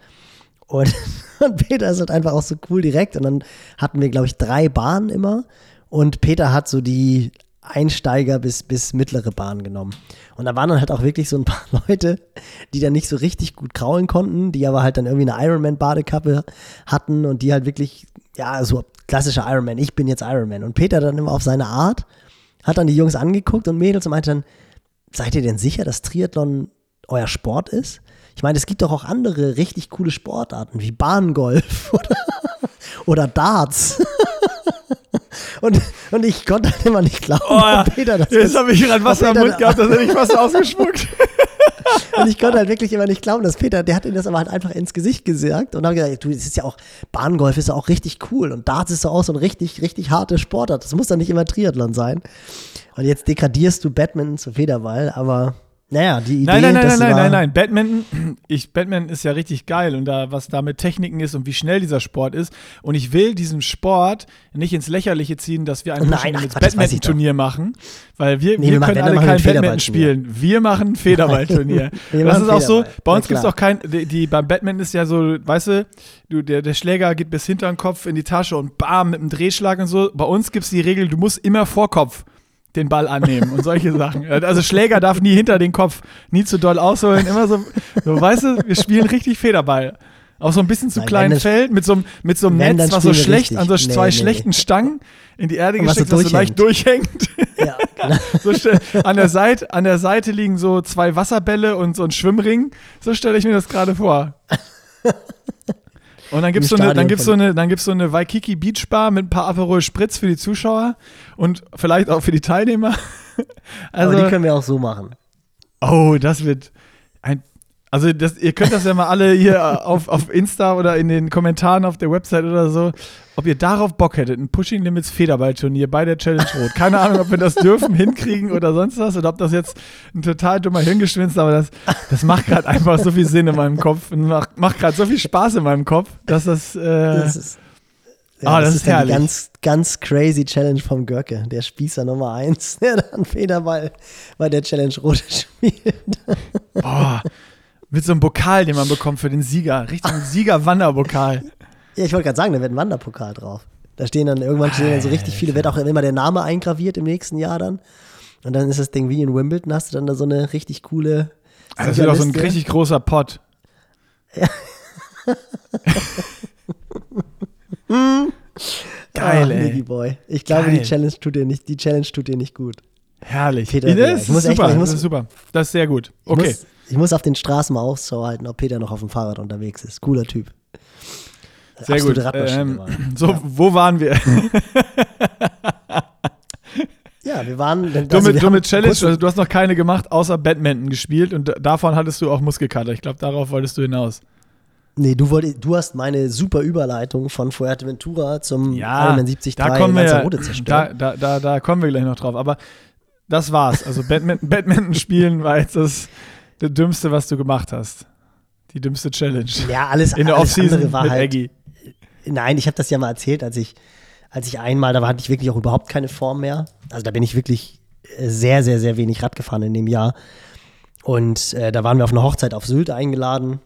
Und, und Peter ist halt einfach auch so cool direkt. Und dann hatten wir, glaube ich, drei Bahnen immer. Und Peter hat so die Einsteiger bis, bis mittlere Bahn genommen. Und da waren dann halt auch wirklich so ein paar Leute, die dann nicht so richtig gut kraulen konnten, die aber halt dann irgendwie eine Ironman-Badekappe hatten und die halt wirklich, ja, so klassischer Ironman, ich bin jetzt Ironman. Und Peter dann immer auf seine Art, hat dann die Jungs angeguckt und Mädels und meinte dann, seid ihr denn sicher, dass Triathlon euer Sport ist? Ich meine, es gibt doch auch andere richtig coole Sportarten wie Bahngolf oder, oder Darts. Und, und ich konnte halt immer nicht glauben, oh, Peter das Jetzt habe ich gerade Wasser im Mund gehabt, das hätte ich fast ausgespuckt. und ich konnte halt wirklich immer nicht glauben, dass Peter, der hat ihm das aber halt einfach ins Gesicht gesagt und habe gesagt, du, das ist ja auch, Bahngolf ist ja auch richtig cool und Darts ist ja auch so ein richtig, richtig hartes Sportart. Das muss dann nicht immer Triathlon sein. Und jetzt degradierst du Batman zu Federball, aber naja, die Idee, nein, nein, nein, nein, nein, nein, nein. Batman, ich, Batman ist ja richtig geil und da, was da mit Techniken ist und wie schnell dieser Sport ist. Und ich will diesen Sport nicht ins Lächerliche ziehen, dass wir ein Batman-Turnier machen, weil wir, nee, wir, wir können alle kein Batman spielen. Wir machen ein Federballturnier. das ist auch so, bei uns gibt es auch kein, die, die, beim Batman ist ja so, weißt du, du der, der Schläger geht bis hinter den Kopf in die Tasche und bam, mit einem Drehschlag und so. Bei uns gibt es die Regel, du musst immer vor Kopf den Ball annehmen und solche Sachen. Also Schläger darf nie hinter den Kopf, nie zu doll ausholen, immer so, so weißt du, wir spielen richtig Federball. Auf so ein bisschen zu Nein, kleinen Feld mit so, einem, mit so einem Netz, was so schlecht, richtig. an so nee, zwei nee, schlechten nee. Stangen in die Erde gesteckt, was so, leicht durchhängt. Ja, so an, der Seite, an der Seite liegen so zwei Wasserbälle und so ein Schwimmring. So stelle ich mir das gerade vor. Und dann gibt es so, eine, dann gibt's so eine, dann gibt's so eine Waikiki Beach Bar mit ein paar Aperol Spritz für die Zuschauer und vielleicht auch für die Teilnehmer. also, Aber die können wir auch so machen. Oh, das wird Also das, ihr könnt das ja mal alle hier auf, auf Insta oder in den Kommentaren auf der Website oder so, ob ihr darauf Bock hättet, ein Pushing Limits Federballturnier bei der Challenge Rot. Keine Ahnung, ob wir das dürfen, hinkriegen oder sonst was oder ob das jetzt ein total dummer Hirngespinst, aber das, das macht gerade einfach so viel Sinn in meinem Kopf und macht, macht gerade so viel Spaß in meinem Kopf, dass das, äh, Das ist, ja, Ah, das das ist ist herrlich. ganz, ganz crazy Challenge vom Görke, der Spießer Nummer 1, der dann Federball bei der Challenge Rote spielt. boah, mit so einem Pokal, den man bekommt für den Sieger, richtig ein Sieger-Wanderpokal. Ja, ich wollte gerade sagen, da wird ein Wanderpokal drauf. Da stehen dann irgendwann stehen dann so richtig viele, wird auch immer der Name eingraviert im nächsten Jahr dann. Und dann ist das Ding wie in Wimbledon, hast du dann da so eine richtig coole. Also das wird auch so ein richtig großer Pott. Geil, Ah, ey. Niggy Boy. Ich glaube, Geil. die Challenge tut dir nicht, die Challenge tut dir nicht gut. Herrlich. Peter, das ja, ist ich echt super, ich muss- das ist super. Das ist sehr gut. Ich, Okay. muss, ich muss auf den Straßen mal Ausschau halten, ob Peter noch auf dem Fahrrad unterwegs ist. Cooler Typ. Sehr gut. Absolute Radmaschine Ähm, so, wo waren wir? Ja, wir waren. Also du mit, du mit Challenge, also du hast noch keine gemacht, außer Badminton gespielt und davon hattest du auch Muskelkater. Ich glaube, darauf wolltest du hinaus. Nee, du, wolltest, du hast meine super Überleitung von Fuerteventura zum Ironman 73 da kommen wir, da, zerstört. da, da, da kommen wir gleich noch drauf. Aber das war's. Also Badminton, Badminton spielen war jetzt das, das Dümmste, was du gemacht hast. Die dümmste Challenge. Ja, alles, In der alles andere war halt. Aggie. Nein, ich habe das ja mal erzählt, als ich, als ich einmal, da hatte ich wirklich auch überhaupt keine Form mehr. Also da bin ich wirklich äh, sehr, sehr, sehr wenig Rad gefahren in dem Jahr. Und äh, da waren wir auf eine Hochzeit auf Sylt eingeladen.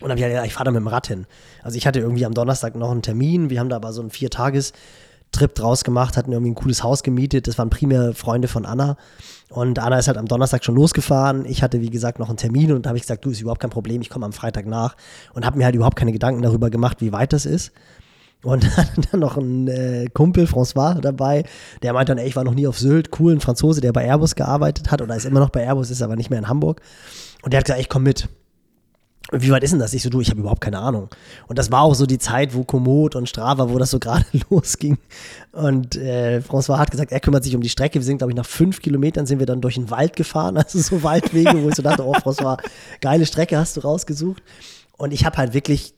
Und dann habe ich gesagt, ja, ich fahre da mit dem Rad hin. Also ich hatte irgendwie am Donnerstag noch einen Termin. Wir haben da aber so einen Viertages-Trip draus gemacht, hatten irgendwie ein cooles Haus gemietet. Das waren primär Freunde von Anna. Und Anna ist halt am Donnerstag schon losgefahren. Ich hatte, wie gesagt, noch einen Termin und da habe ich gesagt, du, ist überhaupt kein Problem, ich komme am Freitag nach. Und habe mir halt überhaupt keine Gedanken darüber gemacht, wie weit das ist. Und dann noch ein äh, Kumpel, François, dabei, der meinte dann, ey, ich war noch nie auf Sylt, cool, ein Franzose, der bei Airbus gearbeitet hat oder ist immer noch bei Airbus, ist aber nicht mehr in Hamburg. Und der hat gesagt, ich komm mit. Wie weit ist denn das? Ich so, du, ich habe überhaupt keine Ahnung. Und das war auch so die Zeit, wo Komoot und Strava, wo das so gerade losging. Und äh, François hat gesagt, er kümmert sich um die Strecke. Wir sind, glaube ich, nach fünf Kilometern sind wir dann durch den Wald gefahren. Also so Waldwege, wo ich so dachte, oh, François, geile Strecke hast du rausgesucht. Und ich habe halt wirklich,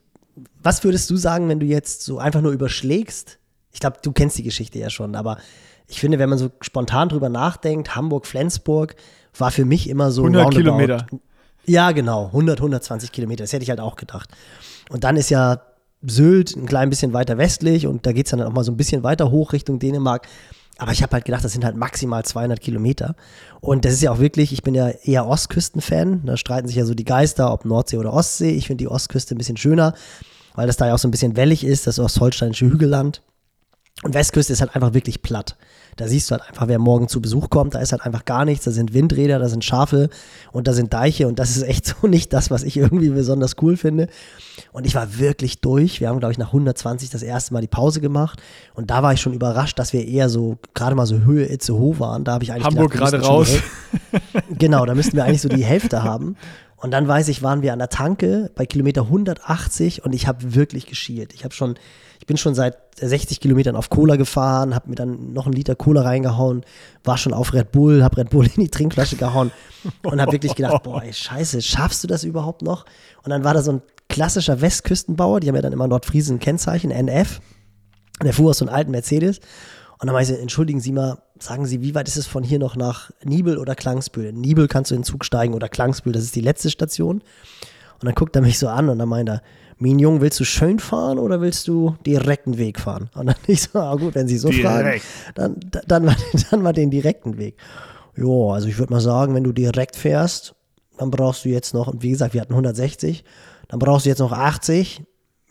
was würdest du sagen, wenn du jetzt so einfach nur überschlägst? Ich glaube, du kennst die Geschichte ja schon, aber ich finde, wenn man so spontan drüber nachdenkt, Hamburg-Flensburg war für mich immer so 100 roundabout- Kilometer. Ja, genau, 100, 120 Kilometer, das hätte ich halt auch gedacht. Und dann ist ja Sylt ein klein bisschen weiter westlich und da geht es dann auch mal so ein bisschen weiter hoch Richtung Dänemark. Aber ich habe halt gedacht, das sind halt maximal 200 Kilometer. Und das ist ja auch wirklich, ich bin ja eher Ostküsten-Fan. Da streiten sich ja so die Geister, ob Nordsee oder Ostsee. Ich finde die Ostküste ein bisschen schöner, weil das da ja auch so ein bisschen wellig ist, das ostholsteinische Hügelland. Und Westküste ist halt einfach wirklich platt. Da siehst du halt einfach, wer morgen zu Besuch kommt, da ist halt einfach gar nichts. Da sind Windräder, da sind Schafe und da sind Deiche und das ist echt so nicht das, was ich irgendwie besonders cool finde. Und ich war wirklich durch. Wir haben, glaube ich, nach 120 das erste Mal die Pause gemacht und da war ich schon überrascht, dass wir eher so gerade mal so Höhe Itzehoe waren. Da habe ich eigentlich Hamburg gedacht, gerade schon raus. Häl- Genau, da müssten wir eigentlich so die Hälfte haben. Und dann weiß ich, waren wir an der Tanke bei Kilometer 180 und ich habe wirklich geschielt. Ich habe schon, ich bin schon seit 60 Kilometern auf Cola gefahren, habe mir dann noch einen Liter Cola reingehauen, war schon auf Red Bull, habe Red Bull in die Trinkflasche gehauen und habe wirklich gedacht, boah, ey, scheiße, schaffst du das überhaupt noch? Und dann war da so ein klassischer Westküstenbauer, die haben ja dann immer Nordfriesen ein Kennzeichen, NF. Und der fuhr aus so einem alten Mercedes. Und dann meinte ich, entschuldigen Sie mal, sagen Sie, wie weit ist es von hier noch nach Nibel oder Klangsbühl? In Nibel kannst du in den Zug steigen oder Klangsbühl, das ist die letzte Station. Und dann guckt er mich so an und dann meint er, Min Jung, willst du schön fahren oder willst du direkten Weg fahren? Und dann ich so, ah gut, wenn Sie so fragen, Direkt. dann, dann, mal, dann mal den direkten Weg. Jo, also ich würde mal sagen, wenn du direkt fährst, dann brauchst du jetzt noch, und wie gesagt, wir hatten 160, dann brauchst du jetzt noch 80.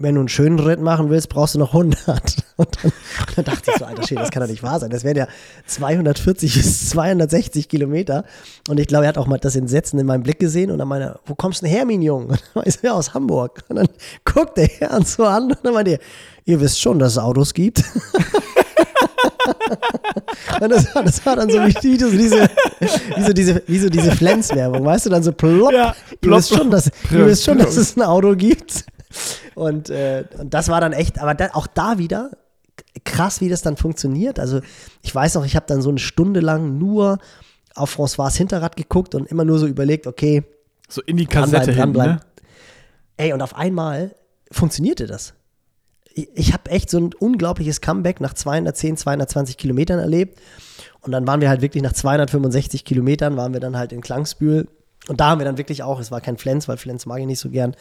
Wenn du einen schönen Ritt machen willst, brauchst du noch 100. Und dann, dann dachte ich so, alter Schäde, das kann doch nicht wahr sein. Das wären ja 240 bis 260 Kilometer. Und ich glaube, er hat auch mal das Entsetzen in meinem Blick gesehen. Und dann meinte er, wo kommst du denn her, mein Junge? Und dann meinte ich, ja, aus Hamburg. Und dann guckt der Herr uns so an und dann meinte er, ihr wisst schon, dass es Autos gibt. Und das war, das war dann so wie, wie, so diese, wie so diese, wie so diese Flens-Werbung, weißt du, dann so plopp. Ja, ihr, plopp, wisst schon, plopp. dass, ihr wisst schon, dass es ein Auto gibt. Und, äh, und das war dann echt, aber da, auch da wieder krass, wie das dann funktioniert. Also ich weiß noch, ich habe dann so eine Stunde lang nur auf François Hinterrad geguckt und immer nur so überlegt, okay, So in die Kassette hin, ne? Ey, und auf einmal funktionierte das. Ich, ich habe echt so ein unglaubliches Comeback nach 210, 220 Kilometern erlebt. Und dann waren wir halt wirklich nach 265 Kilometern, waren wir dann halt in Klangsbühl. Und da haben wir dann wirklich auch, es war kein Flens, weil Flens mag ich nicht so gern,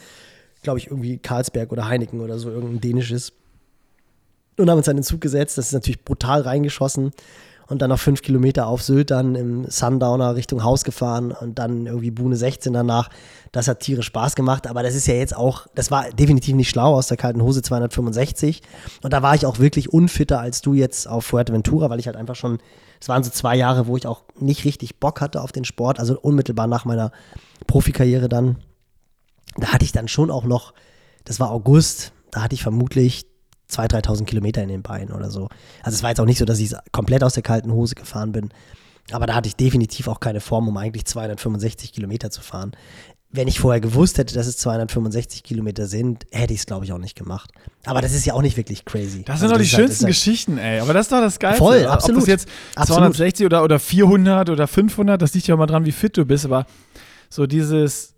glaube ich, irgendwie Karlsberg oder Heineken oder so, irgendein dänisches. Und haben uns dann in den Zug gesetzt. Das ist natürlich brutal reingeschossen und dann noch fünf Kilometer auf Sylt dann im Sundowner Richtung Haus gefahren und dann irgendwie Buhne 16 danach. Das hat tierisch Spaß gemacht, aber das ist ja jetzt auch, das war definitiv nicht schlau aus der kalten Hose 265 und da war ich auch wirklich unfitter als du jetzt auf Fuerteventura, weil ich halt einfach schon, es waren so zwei Jahre, wo ich auch nicht richtig Bock hatte auf den Sport, also unmittelbar nach meiner Profikarriere dann. Da hatte ich dann schon auch noch, das war August, da hatte ich vermutlich 2.000, 3.000 Kilometer in den Beinen oder so. Also es war jetzt auch nicht so, dass ich komplett aus der kalten Hose gefahren bin. Aber da hatte ich definitiv auch keine Form, um eigentlich 265 Kilometer zu fahren. Wenn ich vorher gewusst hätte, dass es 265 Kilometer sind, hätte ich es, glaube ich, auch nicht gemacht. Aber das ist ja auch nicht wirklich crazy. Das sind also doch die schönsten halt, Geschichten, ey. Aber das ist doch das Geilste. Voll, absolut. Ob das jetzt 260 oder, oder 400 oder 500, das liegt ja immer dran, wie fit du bist. Aber so dieses,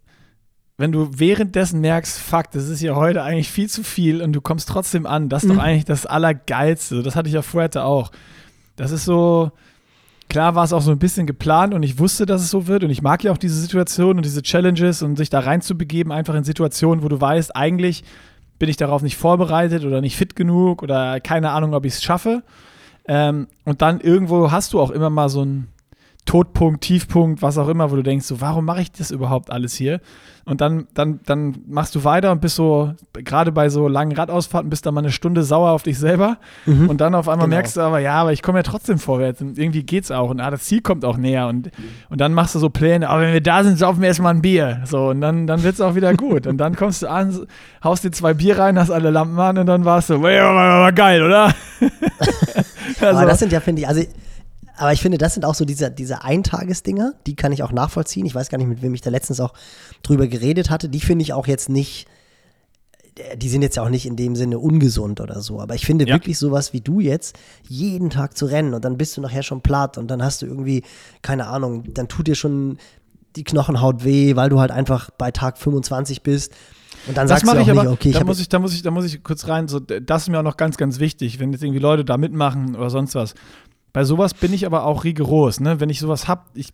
wenn du währenddessen merkst, fuck, das ist ja heute eigentlich viel zu viel und du kommst trotzdem an, das ist mhm. doch eigentlich das Allergeilste. Das hatte ich ja vorher auch. Das ist so, klar war es auch so ein bisschen geplant und ich wusste, dass es so wird und ich mag ja auch diese Situation und diese Challenges und sich da reinzubegeben, einfach in Situationen, wo du weißt, eigentlich bin ich darauf nicht vorbereitet oder nicht fit genug oder keine Ahnung, ob ich es schaffe. Ähm, und dann irgendwo hast du auch immer mal so ein Todpunkt, Tiefpunkt, was auch immer, wo du denkst, so, warum mache ich das überhaupt alles hier? Und dann, dann, dann machst du weiter und bist so, gerade bei so langen Radausfahrten, bist dann mal eine Stunde sauer auf dich selber. Mhm. Und dann auf einmal genau. merkst du aber, ja, aber ich komme ja trotzdem vorwärts und irgendwie geht's auch. Und ah, das Ziel kommt auch näher. Und, und dann machst du so Pläne, aber wenn wir da sind, saufen wir erstmal ein Bier. So, und dann, dann wird's auch wieder gut. und dann kommst du an, haust dir zwei Bier rein, hast alle Lampen an und dann warst du, war geil, oder? also, aber das sind ja, finde ich, also aber ich finde, das sind auch so diese, diese Eintagesdinger, die kann ich auch nachvollziehen. Ich weiß gar nicht, mit wem ich da letztens auch drüber geredet hatte. Die finde ich auch jetzt nicht, die sind jetzt ja auch nicht in dem Sinne ungesund oder so. Aber ich finde ja. wirklich sowas wie du jetzt, jeden Tag zu rennen und dann bist du nachher schon platt und dann hast du irgendwie, keine Ahnung, dann tut dir schon die Knochenhaut weh, weil du halt einfach bei Tag 25 bist. Und dann das sagst du auch ich aber, nicht, okay, da muss ich, da muss ich, da muss ich kurz rein. So, das ist mir auch noch ganz, ganz wichtig, wenn jetzt irgendwie Leute da mitmachen oder sonst was. Bei sowas bin ich aber auch rigoros, ne? Wenn ich sowas hab, ich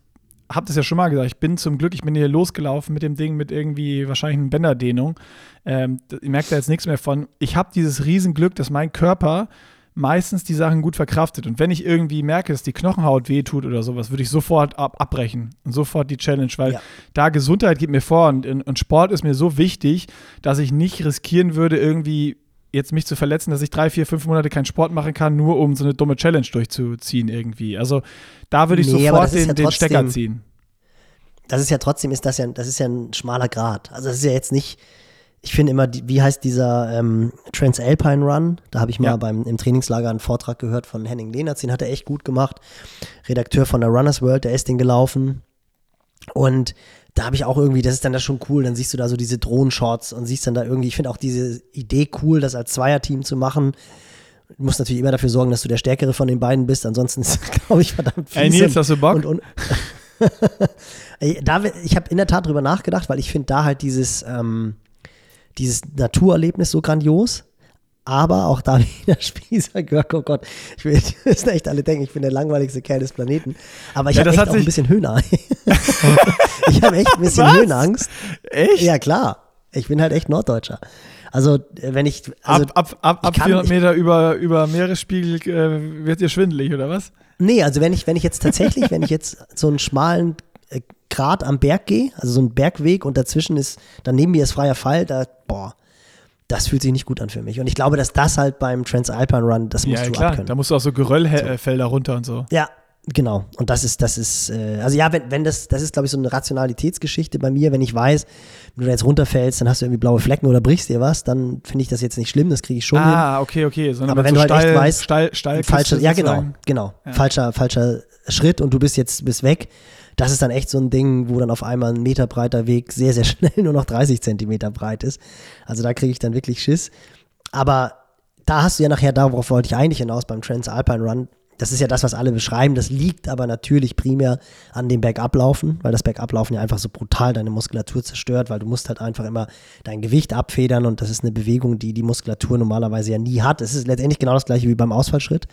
habe das ja schon mal gesagt, ich bin zum Glück, ich bin hier losgelaufen mit dem Ding mit irgendwie wahrscheinlich einer Bänderdehnung. Ähm, ich merke da jetzt nichts mehr von. Ich habe dieses Riesenglück, dass mein Körper meistens die Sachen gut verkraftet. Und wenn ich irgendwie merke, dass die Knochenhaut wehtut oder sowas, würde ich sofort ab abbrechen und sofort die Challenge, weil ja. da Gesundheit geht mir vor und, und Sport ist mir so wichtig, dass ich nicht riskieren würde, irgendwie jetzt mich zu verletzen, dass ich drei, vier, fünf Monate keinen Sport machen kann, nur um so eine dumme Challenge durchzuziehen irgendwie. Also da würde ich nee, sofort den, ja den Stecker ziehen. Das ist ja trotzdem, ist das ja, das ist ja ein schmaler Grad. Also das ist ja jetzt nicht, ich finde immer, wie heißt dieser ähm, Transalpine Run? Da habe ich mal ja. beim, im Trainingslager einen Vortrag gehört von Henning Lehnertz, den hat er echt gut gemacht. Redakteur von der Runners World, der ist den gelaufen. Und da habe ich auch irgendwie, das ist dann da schon cool, dann siehst du da so diese Drohnenshots und siehst dann da irgendwie, ich finde auch diese Idee cool, das als Zweierteam zu machen. Du musst natürlich immer dafür sorgen, dass du der Stärkere von den beiden bist, ansonsten ist glaube ich, verdammt viel. Ey, Nils, hast du Bock? Und, und da, ich habe in der Tat drüber nachgedacht, weil ich finde da halt dieses, ähm, dieses Naturerlebnis so grandios. Aber auch da wieder Spießer gehört, oh Gott, ich will, müssen echt alle denken, ich bin der langweiligste Kerl des Planeten. Aber ich ja, habe echt auch ein bisschen Höhenangst. ich habe echt ein bisschen Was? Höhenangst. Echt? Ja, klar. Ich bin halt echt Norddeutscher. Also, wenn ich. Also, ab ab, ab, ab 400 Meter über, über Meeresspiegel äh, wird dir schwindelig, oder was? Nee, also wenn ich, wenn ich jetzt tatsächlich, wenn ich jetzt so einen schmalen äh, Grat am Berg gehe, also so einen Bergweg und dazwischen ist, dann neben mir ist freier Fall, da, boah, das fühlt sich nicht gut an für mich. Und ich glaube, dass das halt beim Transalpine Run, das musst ja, du klar. abkönnen. Da musst du auch so Geröllfelder so. runter und so. Ja, genau. Und das ist, das ist, äh, also ja, wenn, wenn das, das ist, glaube ich, so eine Rationalitätsgeschichte bei mir, wenn ich weiß, wenn du da jetzt runterfällst, dann hast du irgendwie blaue Flecken oder brichst dir was, dann finde ich das jetzt nicht schlimm, das kriege ich schon ah, hin. Okay, okay. Sondern Aber wenn so du halt steil, echt weißt, steil, steil falscher, ja genau, genau, ja. falscher, falscher Schritt und du bist jetzt, bist weg, das ist dann echt so ein Ding, wo dann auf einmal ein Meter breiter Weg sehr, sehr schnell nur noch 30 Zentimeter breit ist. Also da kriege ich dann wirklich Schiss. Aber da hast du ja nachher, darauf wollte ich eigentlich hinaus beim Transalpine Run, Das ist ja das, was alle beschreiben. Das liegt aber natürlich primär an dem Bergablaufen, weil das Bergablaufen ja einfach so brutal deine Muskulatur zerstört, weil du musst halt einfach immer dein Gewicht abfedern und das ist eine Bewegung, die die Muskulatur normalerweise ja nie hat. Es ist letztendlich genau das gleiche wie beim Ausfallschritt,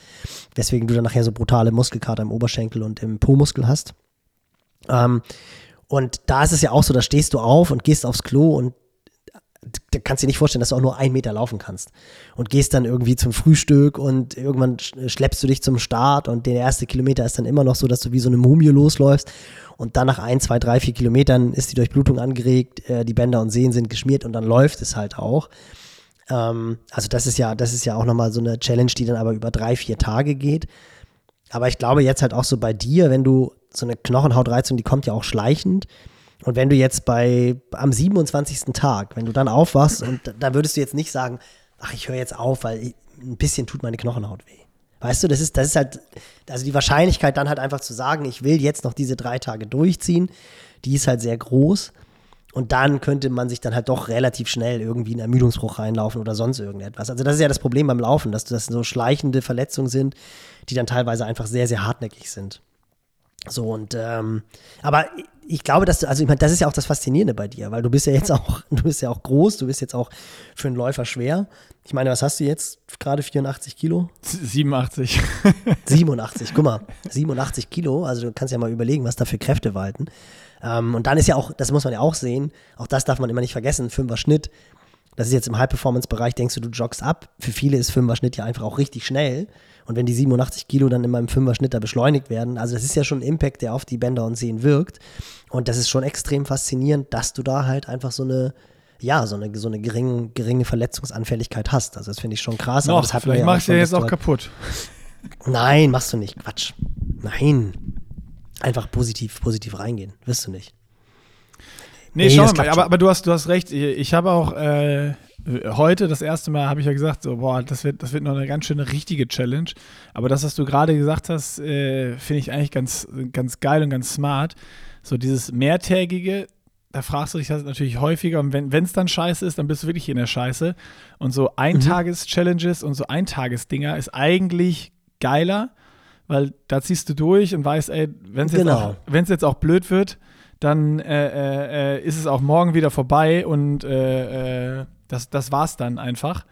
weswegen du dann nachher so brutale Muskelkater im Oberschenkel und im Po-Muskel hast. Ähm, und da ist es ja auch so, da stehst du auf und gehst aufs Klo und da kannst du dir nicht vorstellen, dass du auch nur einen Meter laufen kannst. Und gehst dann irgendwie zum Frühstück und irgendwann schleppst du dich zum Start und der erste Kilometer ist dann immer noch so, dass du wie so eine Mumie losläufst. Und dann nach ein, zwei, drei, vier Kilometern ist die Durchblutung angeregt, äh, die Bänder und Sehnen sind geschmiert und dann läuft es halt auch. Ähm, also das ist ja, das ist ja auch nochmal so eine Challenge, die dann aber über drei, vier Tage geht. Aber ich glaube jetzt halt auch so bei dir, wenn du so eine Knochenhautreizung, die kommt ja auch schleichend und wenn du jetzt bei am 27. Tag, wenn du dann aufwachst und da würdest du jetzt nicht sagen, ach, ich höre jetzt auf, weil ich, ein bisschen tut meine Knochenhaut weh. Weißt du, das ist, das ist halt, also die Wahrscheinlichkeit dann halt einfach zu sagen, ich will jetzt noch diese drei Tage durchziehen, die ist halt sehr groß. Und dann könnte man sich dann halt doch relativ schnell irgendwie in Ermüdungsbruch reinlaufen oder sonst irgendetwas. Also das ist ja das Problem beim Laufen, dass das so schleichende Verletzungen sind, die dann teilweise einfach sehr, sehr hartnäckig sind. So und ähm, aber ich glaube, dass du, also ich meine, das ist ja auch das Faszinierende bei dir, weil du bist ja jetzt auch, du bist ja auch groß, du bist jetzt auch für einen Läufer schwer. Ich meine, was hast du jetzt? Gerade 84 Kilo? 87. 87, guck mal, 87 Kilo, also du kannst ja mal überlegen, was da für Kräfte walten. Ähm, und dann ist ja auch, das muss man ja auch sehen, auch das darf man immer nicht vergessen, Fünfer Schnitt. Das ist jetzt im High-Performance-Bereich, denkst du, du joggst ab. Für viele ist Fünfer Schnitt ja einfach auch richtig schnell. Und wenn die 87 Kilo dann immer im Fünfer-Schnitt da beschleunigt werden, also das ist ja schon ein Impact, der auf die Bänder und Sehnen wirkt. Und das ist schon extrem faszinierend, dass du da halt einfach so eine, ja, so eine, so eine geringe, geringe Verletzungsanfälligkeit hast. Also das finde ich schon krass. Noch, aber das hat vielleicht machst du ja jetzt auch kaputt. Nein, machst du nicht. Quatsch. Nein. Einfach positiv, positiv reingehen. Wirst du nicht. Nee, nee schau mal, aber, aber, du hast, du hast recht. Ich, habe auch äh, heute das erste Mal habe ich ja gesagt, so, boah, das wird, das wird noch eine ganz schöne richtige Challenge. Aber das, was du gerade gesagt hast, äh, finde ich eigentlich ganz, ganz geil und ganz smart. So dieses mehrtägige, da fragst du dich das natürlich häufiger und wenn es dann scheiße ist, dann bist du wirklich in der Scheiße. Und so Eintages-Challenges und so Eintagesdinger ist eigentlich geiler, weil da ziehst du durch und weißt, ey, wenn es genau. jetzt, jetzt auch blöd wird, dann äh, äh, äh, ist es auch morgen wieder vorbei und äh, äh das, das war's dann einfach.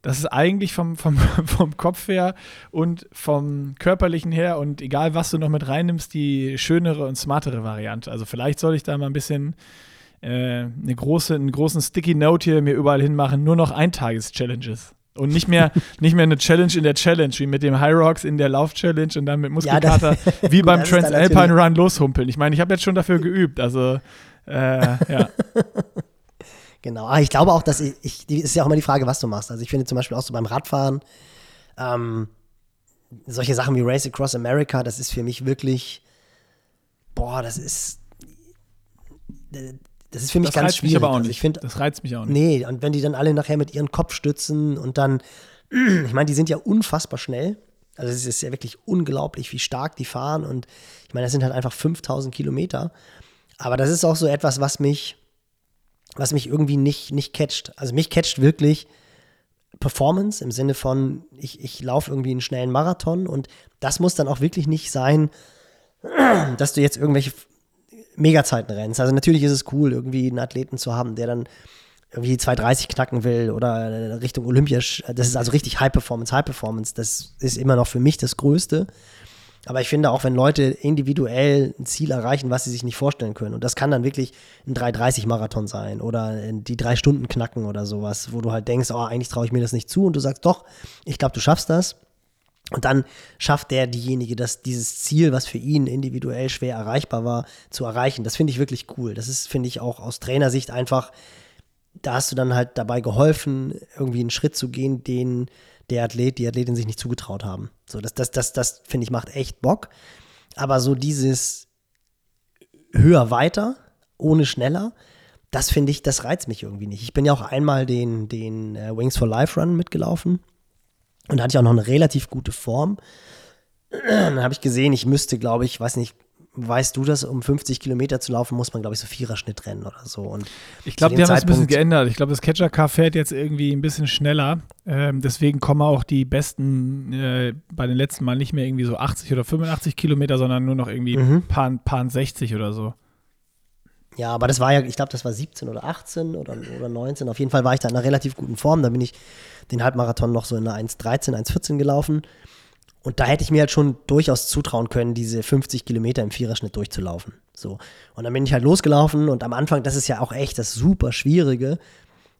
Das ist eigentlich vom, vom, vom Kopf her und vom körperlichen her und egal was du noch mit reinnimmst, die schönere und smartere Variante. Also vielleicht soll ich da mal ein bisschen äh, eine große, einen großen Sticky Note hier mir überall hinmachen, nur noch Eintages-Challenges. Und nicht mehr, nicht mehr eine Challenge in der Challenge, wie mit dem High Rocks in der Lauf-Challenge und dann mit Muskelkater, ja, wie beim Transalpine Run loshumpeln. Ich meine, ich habe jetzt schon dafür geübt, also äh, ja. Genau. Aber ah, ich glaube auch, dass ich, ich ist ja auch immer die Frage, was du machst. Also ich finde zum Beispiel auch so beim Radfahren, ähm, solche Sachen wie Race Across America, das ist für mich wirklich, boah, das ist, das ist für mich das ganz schwierig. Mich aber auch also nicht. ich find, das reizt mich auch nicht. Nee, und wenn die dann alle nachher mit ihren Kopf stützen und dann, ich meine, die sind ja unfassbar schnell. Also es ist ja wirklich unglaublich, wie stark die fahren und ich meine, das sind halt einfach 5000 Kilometer. Aber das ist auch so etwas, was mich, was mich irgendwie nicht, nicht catcht. Also mich catcht wirklich Performance im Sinne von, ich, ich laufe irgendwie einen schnellen Marathon und das muss dann auch wirklich nicht sein, dass du jetzt irgendwelche Megazeiten rennst. Also natürlich ist es cool, irgendwie einen Athleten zu haben, der dann irgendwie 230 knacken will oder Richtung Olympia. Das ist also richtig High Performance, High Performance. Das ist immer noch für mich das Größte. Aber ich finde auch, wenn Leute individuell ein Ziel erreichen, was sie sich nicht vorstellen können, und das kann dann wirklich ein 330-Marathon sein oder die drei Stunden knacken oder sowas, wo du halt denkst, oh, eigentlich traue ich mir das nicht zu und du sagst, doch, ich glaube, du schaffst das. Und dann schafft der diejenige, dass dieses Ziel, was für ihn individuell schwer erreichbar war, zu erreichen. Das finde ich wirklich cool. Das ist, finde ich, auch aus Trainersicht einfach, da hast du dann halt dabei geholfen, irgendwie einen Schritt zu gehen, den der Athlet, die Athletin sich nicht zugetraut haben. So, das, das, das, das finde ich macht echt Bock. Aber so dieses höher weiter, ohne schneller, das finde ich, das reizt mich irgendwie nicht. Ich bin ja auch einmal den, den äh, Wings for Life Run mitgelaufen und da hatte ich auch noch eine relativ gute Form. Dann habe ich gesehen, ich müsste, glaube ich, weiß nicht, weißt du das, um 50 Kilometer zu laufen, muss man, glaube ich, so Viererschnitt rennen oder so. Und ich glaube, die haben das ein bisschen geändert. Ich glaube, das Catcher Car fährt jetzt irgendwie ein bisschen schneller. Ähm, deswegen kommen auch die besten äh, bei den letzten Mal nicht mehr irgendwie so 80 oder 85 Kilometer, sondern nur noch irgendwie mhm. paar, paar 60 oder so. Ja, aber das war ja, ich glaube, das war 17 oder 18 oder, oder 19. Auf jeden Fall war ich da in einer relativ guten Form. Da bin ich den Halbmarathon noch so in einer 1,13, 1,14 gelaufen. Und da hätte ich mir halt schon durchaus zutrauen können, diese 50 Kilometer im Viererschnitt durchzulaufen. So. Und dann bin ich halt losgelaufen und am Anfang, das ist ja auch echt das super Schwierige,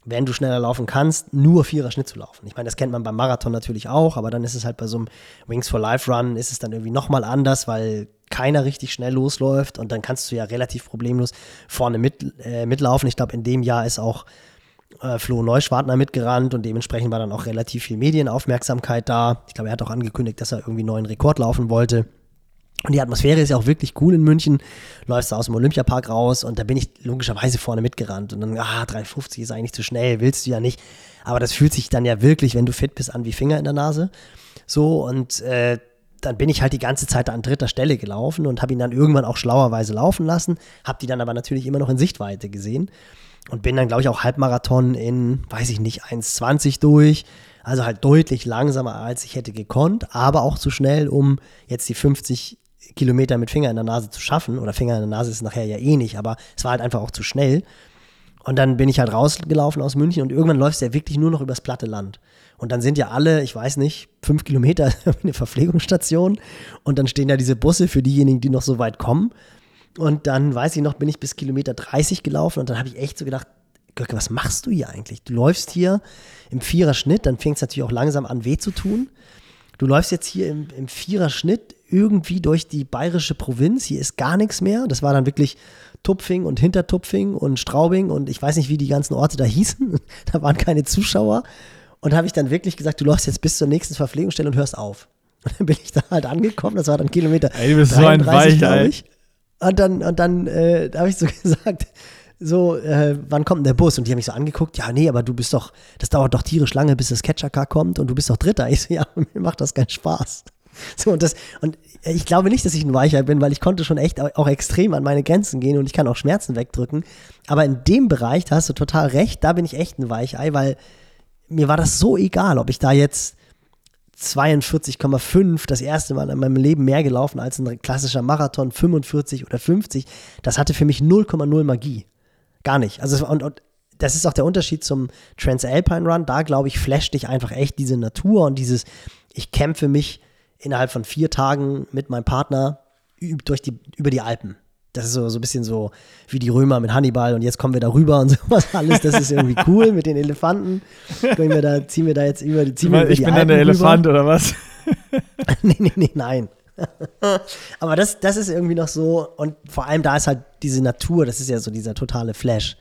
wenn du schneller laufen kannst, nur Viererschnitt zu laufen. Ich meine, das kennt man beim Marathon natürlich auch, aber dann ist es halt bei so einem Wings for Life Run ist es dann irgendwie nochmal anders, weil keiner richtig schnell losläuft und dann kannst du ja relativ problemlos vorne mit, äh, mitlaufen. Ich glaube, in dem Jahr ist auch äh, Flo Neuschwartner mitgerannt und dementsprechend war dann auch relativ viel Medienaufmerksamkeit da. Ich glaube, er hat auch angekündigt, dass er irgendwie neuen Rekord laufen wollte. Und die Atmosphäre ist ja auch wirklich cool in München. Läufst du aus dem Olympiapark raus und da bin ich logischerweise vorne mitgerannt. Und dann, ah, 350 ist eigentlich zu schnell, willst du ja nicht. Aber das fühlt sich dann ja wirklich, wenn du fit bist, an wie Finger in der Nase. So, und äh, dann bin ich halt die ganze Zeit an dritter Stelle gelaufen und habe ihn dann irgendwann auch schlauerweise laufen lassen, habe die dann aber natürlich immer noch in Sichtweite gesehen und bin dann, glaube ich, auch Halbmarathon in, weiß ich nicht, 1,20 durch. Also halt deutlich langsamer, als ich hätte gekonnt, aber auch zu schnell, um jetzt die 50 Kilometer mit Finger in der Nase zu schaffen. Oder Finger in der Nase ist nachher ja eh nicht, aber es war halt einfach auch zu schnell. Und dann bin ich halt rausgelaufen aus München und irgendwann läufst du ja wirklich nur noch übers platte Land. Und dann sind ja alle, ich weiß nicht, fünf Kilometer eine Verpflegungsstation und dann stehen ja diese Busse für diejenigen, die noch so weit kommen. Und dann, weiß ich noch, bin ich bis Kilometer 30 gelaufen und dann habe ich echt so gedacht, Göcke, was machst du hier eigentlich? Du läufst hier im Viererschnitt, dann fängt es natürlich auch langsam an weh zu tun. Du läufst jetzt hier im, im Viererschnitt irgendwie durch die bayerische Provinz. Hier ist gar nichts mehr. Das war dann wirklich Tupfing und Hintertupfing und Straubing und ich weiß nicht, wie die ganzen Orte da hießen. da waren keine Zuschauer. Und habe ich dann wirklich gesagt, du läufst jetzt bis zur nächsten Verpflegungsstelle und hörst auf. Und dann bin ich da halt angekommen. Das war dann Kilometer. Ey, du bist so ein Weichei. Und dann, und dann äh, habe ich so gesagt, so, äh, wann kommt denn der Bus? Und die haben mich so angeguckt, ja, nee, aber du bist doch, das dauert doch tierisch lange, bis das Catcher-Car kommt und du bist doch Dritter. Ich so, ja, mir macht das keinen Spaß. So, und das, und ich glaube nicht, dass ich ein Weicher bin, weil ich konnte schon echt auch extrem an meine Grenzen gehen und ich kann auch Schmerzen wegdrücken. Aber in dem Bereich, da hast du total recht, da bin ich echt ein Weichei, weil mir war das so egal, ob ich da jetzt 42,5 das erste Mal in meinem Leben mehr gelaufen als ein klassischer Marathon, 45 oder 50. Das hatte für mich 0,0 Magie. Gar nicht. Also, und, und das ist auch der Unterschied zum Transalpine Run. Da, glaube ich, flasht dich einfach echt diese Natur und dieses, ich kämpfe mich innerhalb von vier Tagen mit meinem Partner durch die, über die Alpen. Das ist so, so ein bisschen so wie die Römer mit Hannibal und jetzt kommen wir da rüber und sowas alles. Das ist irgendwie cool mit den Elefanten. wir da, ziehen wir da jetzt über, ziehen wir über ich die bin Alpen dann der Elefant oder was? nee, nee, nee, nein. Aber das, das ist irgendwie noch so und vor allem da ist halt diese Natur, das ist ja so dieser totale Flash.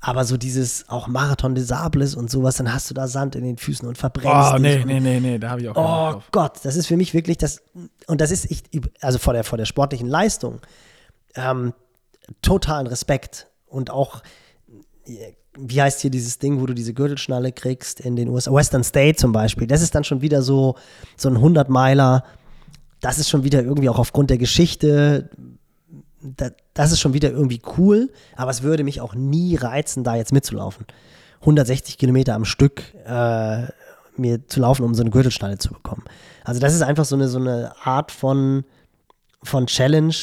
Aber so dieses auch Marathon des Sables und sowas, dann hast du da Sand in den Füßen und verbrennst Oh, nee, nee, nee, nee, da habe ich auch Oh drauf. Gott, das ist für mich wirklich das, und das ist, ich, also vor der, vor der sportlichen Leistung, ähm, totalen Respekt und auch, wie heißt hier dieses Ding, wo du diese Gürtelschnalle kriegst in den USA, Western State zum Beispiel, das ist dann schon wieder so, so ein 100-Meiler, das ist schon wieder irgendwie auch aufgrund der Geschichte, das ist schon wieder irgendwie cool, aber es würde mich auch nie reizen, da jetzt mitzulaufen. 160 Kilometer am Stück äh, mir zu laufen, um so eine Gürtelschnalle zu bekommen. Also das ist einfach so eine, so eine Art von, von Challenge,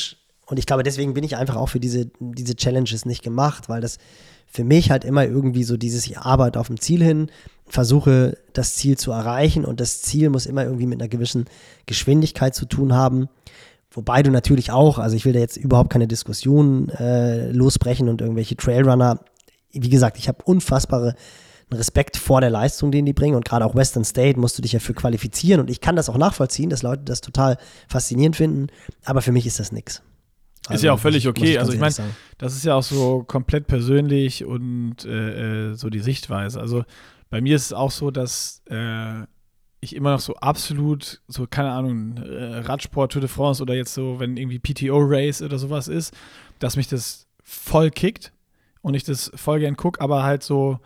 und ich glaube, deswegen bin ich einfach auch für diese, diese Challenges nicht gemacht, weil das für mich halt immer irgendwie so dieses, ich arbeite auf dem Ziel hin, versuche das Ziel zu erreichen und das Ziel muss immer irgendwie mit einer gewissen Geschwindigkeit zu tun haben. Wobei du natürlich auch, also ich will da jetzt überhaupt keine Diskussion äh, losbrechen und irgendwelche Trailrunner, wie gesagt, ich habe unfassbare Respekt vor der Leistung, den die bringen. Und gerade auch Western State musst du dich ja für qualifizieren. Und ich kann das auch nachvollziehen, dass Leute das total faszinierend finden. Aber für mich ist das nichts. Also, ist ja auch völlig okay. Ich also ich meine, das ist ja auch so komplett persönlich und äh, äh, so die Sichtweise. Also bei mir ist es auch so, dass äh, ich immer noch so absolut, so keine Ahnung, äh, Radsport, Tour de France oder jetzt so, wenn irgendwie PTO-Race oder sowas ist, dass mich das voll kickt und ich das voll gern gucke, aber halt so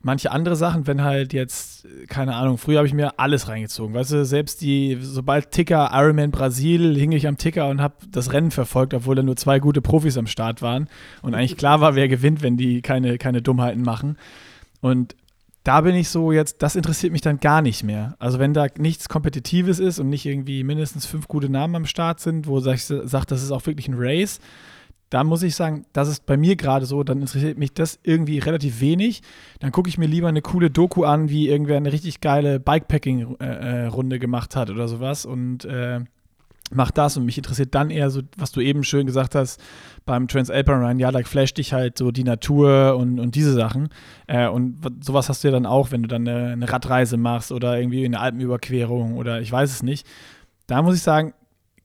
manche andere Sachen, wenn halt jetzt, keine Ahnung, früher habe ich mir alles reingezogen. Weißt du, selbst die, sobald Ticker, Ironman Brasil, hing ich am Ticker und habe das Rennen verfolgt, obwohl da nur zwei gute Profis am Start waren und eigentlich klar war, wer gewinnt, wenn die keine, keine Dummheiten machen. Und da bin ich so jetzt, das interessiert mich dann gar nicht mehr. Also wenn da nichts Kompetitives ist und nicht irgendwie mindestens fünf gute Namen am Start sind, wo ich sage, das ist auch wirklich ein Race, da muss ich sagen, das ist bei mir gerade so, dann interessiert mich das irgendwie relativ wenig. Dann gucke ich mir lieber eine coole Doku an, wie irgendwer eine richtig geile Bikepacking-Runde äh, gemacht hat oder sowas und äh, mach das und mich interessiert dann eher so, was du eben schön gesagt hast beim Transalpine Run, ja, da flasht dich halt so die Natur und, und diese Sachen äh, und sowas hast du ja dann auch, wenn du dann eine, eine Radreise machst oder irgendwie eine Alpenüberquerung oder ich weiß es nicht. Da muss ich sagen,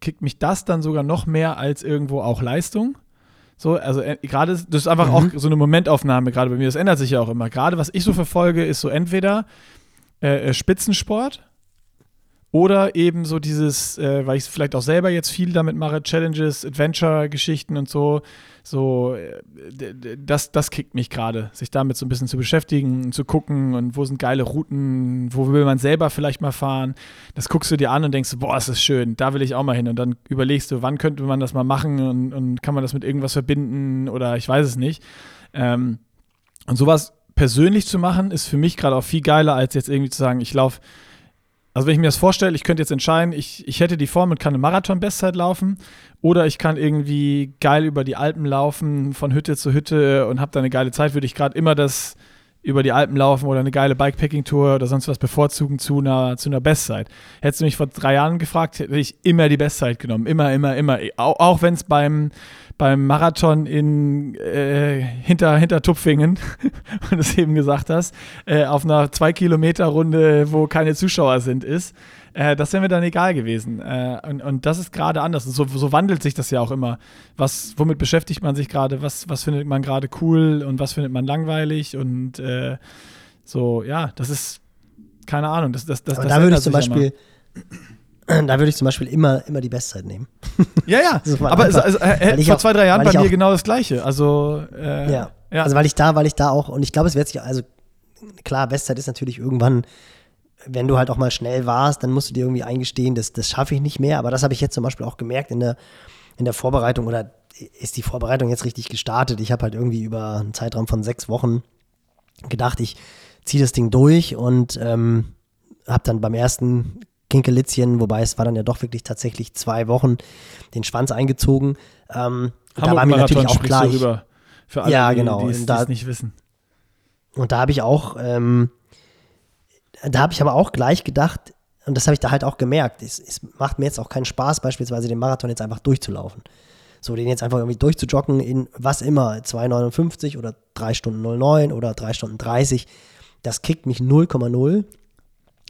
kickt mich das dann sogar noch mehr als irgendwo auch Leistung. So, also äh, gerade, das ist einfach mhm. auch so eine Momentaufnahme gerade bei mir. Das ändert sich ja auch immer. Gerade was ich so verfolge, ist so entweder äh, äh Spitzensport oder eben so dieses, äh, weil ich vielleicht auch selber jetzt viel damit mache, Challenges, Adventure-Geschichten und so. So, äh, das, das kickt mich gerade, sich damit so ein bisschen zu beschäftigen, zu gucken und wo sind geile Routen, wo will man selber vielleicht mal fahren. Das guckst du dir an und denkst, boah, das ist schön, da will ich auch mal hin. Und dann überlegst du, wann könnte man das mal machen und, und kann man das mit irgendwas verbinden oder ich weiß es nicht. Ähm, und sowas persönlich zu machen, ist für mich gerade auch viel geiler, als jetzt irgendwie zu sagen, ich laufe also wenn ich mir das vorstelle, ich könnte jetzt entscheiden, ich, ich hätte die Form und kann eine Marathon-Bestzeit laufen oder ich kann irgendwie geil über die Alpen laufen, von Hütte zu Hütte und habe da eine geile Zeit, würde ich gerade immer das über die Alpen laufen oder eine geile Bikepacking-Tour oder sonst was bevorzugen zu einer, zu einer Bestzeit. Hättest du mich vor drei Jahren gefragt, hätte ich immer die Bestzeit genommen. Immer, immer, immer. Auch, auch wenn es beim, beim Marathon in äh, hinter, hinter Tupfingen, wie du es eben gesagt hast, äh, auf einer Zwei-Kilometer-Runde, wo keine Zuschauer sind, ist. Äh, das wäre mir dann egal gewesen. Äh, und, und das ist gerade anders. So, so wandelt sich das ja auch immer. Was, womit beschäftigt man sich gerade? Was, was findet man gerade cool und was findet man langweilig? Und äh, so, ja, das ist keine Ahnung. Das, das, das, Aber das da würde ich zum Beispiel. Da würde ich zum Beispiel immer, immer die Bestzeit nehmen. Ja, ja. aber einfach, also, äh, vor auch, zwei, drei Jahren bei mir auch, genau das Gleiche. Also, äh, ja. ja. Also, weil ich da, weil ich da auch, und ich glaube, es wird sich, also klar, Bestzeit ist natürlich irgendwann wenn du halt auch mal schnell warst, dann musst du dir irgendwie eingestehen, das, das schaffe ich nicht mehr. Aber das habe ich jetzt zum Beispiel auch gemerkt in der, in der Vorbereitung oder ist die Vorbereitung jetzt richtig gestartet. Ich habe halt irgendwie über einen Zeitraum von sechs Wochen gedacht, ich ziehe das Ding durch und ähm, habe dann beim ersten Kinkelitzchen, wobei es war dann ja doch wirklich tatsächlich zwei Wochen, den Schwanz eingezogen. Ähm, da war mir natürlich auch gleich. für alle, ja, genau. die es nicht wissen. Und da habe ich auch ähm, da habe ich aber auch gleich gedacht, und das habe ich da halt auch gemerkt, es, es, macht mir jetzt auch keinen Spaß, beispielsweise den Marathon jetzt einfach durchzulaufen. So, den jetzt einfach irgendwie durchzujoggen in was immer, 2,59 oder 3 Stunden 09 oder 3 Stunden 30, das kickt mich 0,0.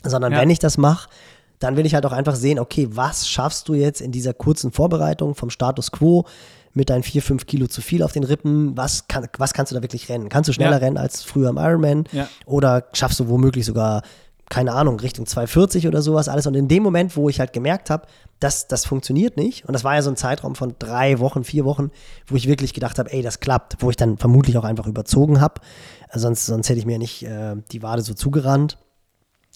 Sondern ja. wenn ich das mache, dann will ich halt auch einfach sehen, okay, was schaffst du jetzt in dieser kurzen Vorbereitung vom Status quo mit deinen 4, 5 Kilo zu viel auf den Rippen? Was, kann, was kannst du da wirklich rennen? Kannst du schneller ja. rennen als früher im Ironman? Ja. Oder schaffst du womöglich sogar keine Ahnung, Richtung 240 oder sowas alles. Und in dem Moment, wo ich halt gemerkt habe, dass das funktioniert nicht, und das war ja so ein Zeitraum von drei Wochen, vier Wochen, wo ich wirklich gedacht habe, ey, das klappt, wo ich dann vermutlich auch einfach überzogen habe. Sonst, sonst hätte ich mir nicht äh, die Wade so zugerannt.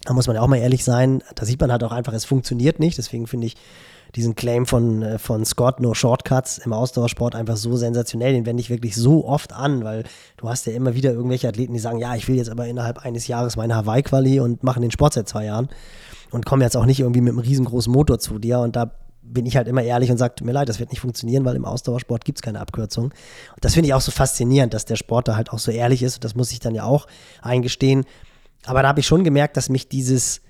Da muss man ja auch mal ehrlich sein. Da sieht man halt auch einfach, es funktioniert nicht. Deswegen finde ich diesen Claim von, äh, von Scott, No Shortcuts im Ausdauersport einfach so sensationell. Den wende ich wirklich so oft an, weil du hast ja immer wieder irgendwelche Athleten, die sagen, ja, ich will jetzt aber innerhalb eines Jahres meine Hawaii-Quali und machen den Sport seit zwei Jahren und kommen jetzt auch nicht irgendwie mit einem riesengroßen Motor zu dir und da bin ich halt immer ehrlich und sage, mir leid, das wird nicht funktionieren, weil im Ausdauersport gibt es keine Abkürzung. Und das finde ich auch so faszinierend, dass der Sport da halt auch so ehrlich ist und das muss ich dann ja auch eingestehen. Aber da habe ich schon gemerkt, dass mich dieses,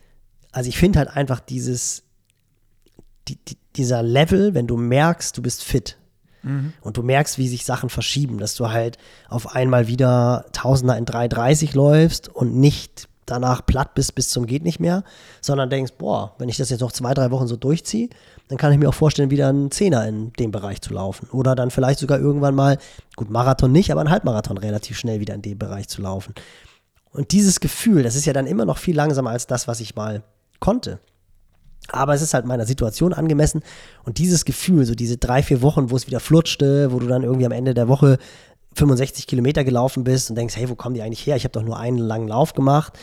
also ich finde halt einfach dieses die, die, dieser Level, wenn du merkst, du bist fit mhm. und du merkst, wie sich Sachen verschieben, dass du halt auf einmal wieder Tausender in 3,30 läufst und nicht danach platt bist bis zum geht nicht mehr, sondern denkst, boah, wenn ich das jetzt noch zwei, drei Wochen so durchziehe, dann kann ich mir auch vorstellen, wieder einen Zehner in dem Bereich zu laufen. Oder dann vielleicht sogar irgendwann mal, gut, Marathon nicht, aber einen Halbmarathon relativ schnell wieder in dem Bereich zu laufen. Und dieses Gefühl, das ist ja dann immer noch viel langsamer als das, was ich mal konnte. Aber es ist halt meiner Situation angemessen. Und dieses Gefühl, so diese drei, vier Wochen, wo es wieder flutschte, wo du dann irgendwie am Ende der Woche 65 Kilometer gelaufen bist und denkst, hey, wo kommen die eigentlich her? Ich habe doch nur einen langen Lauf gemacht.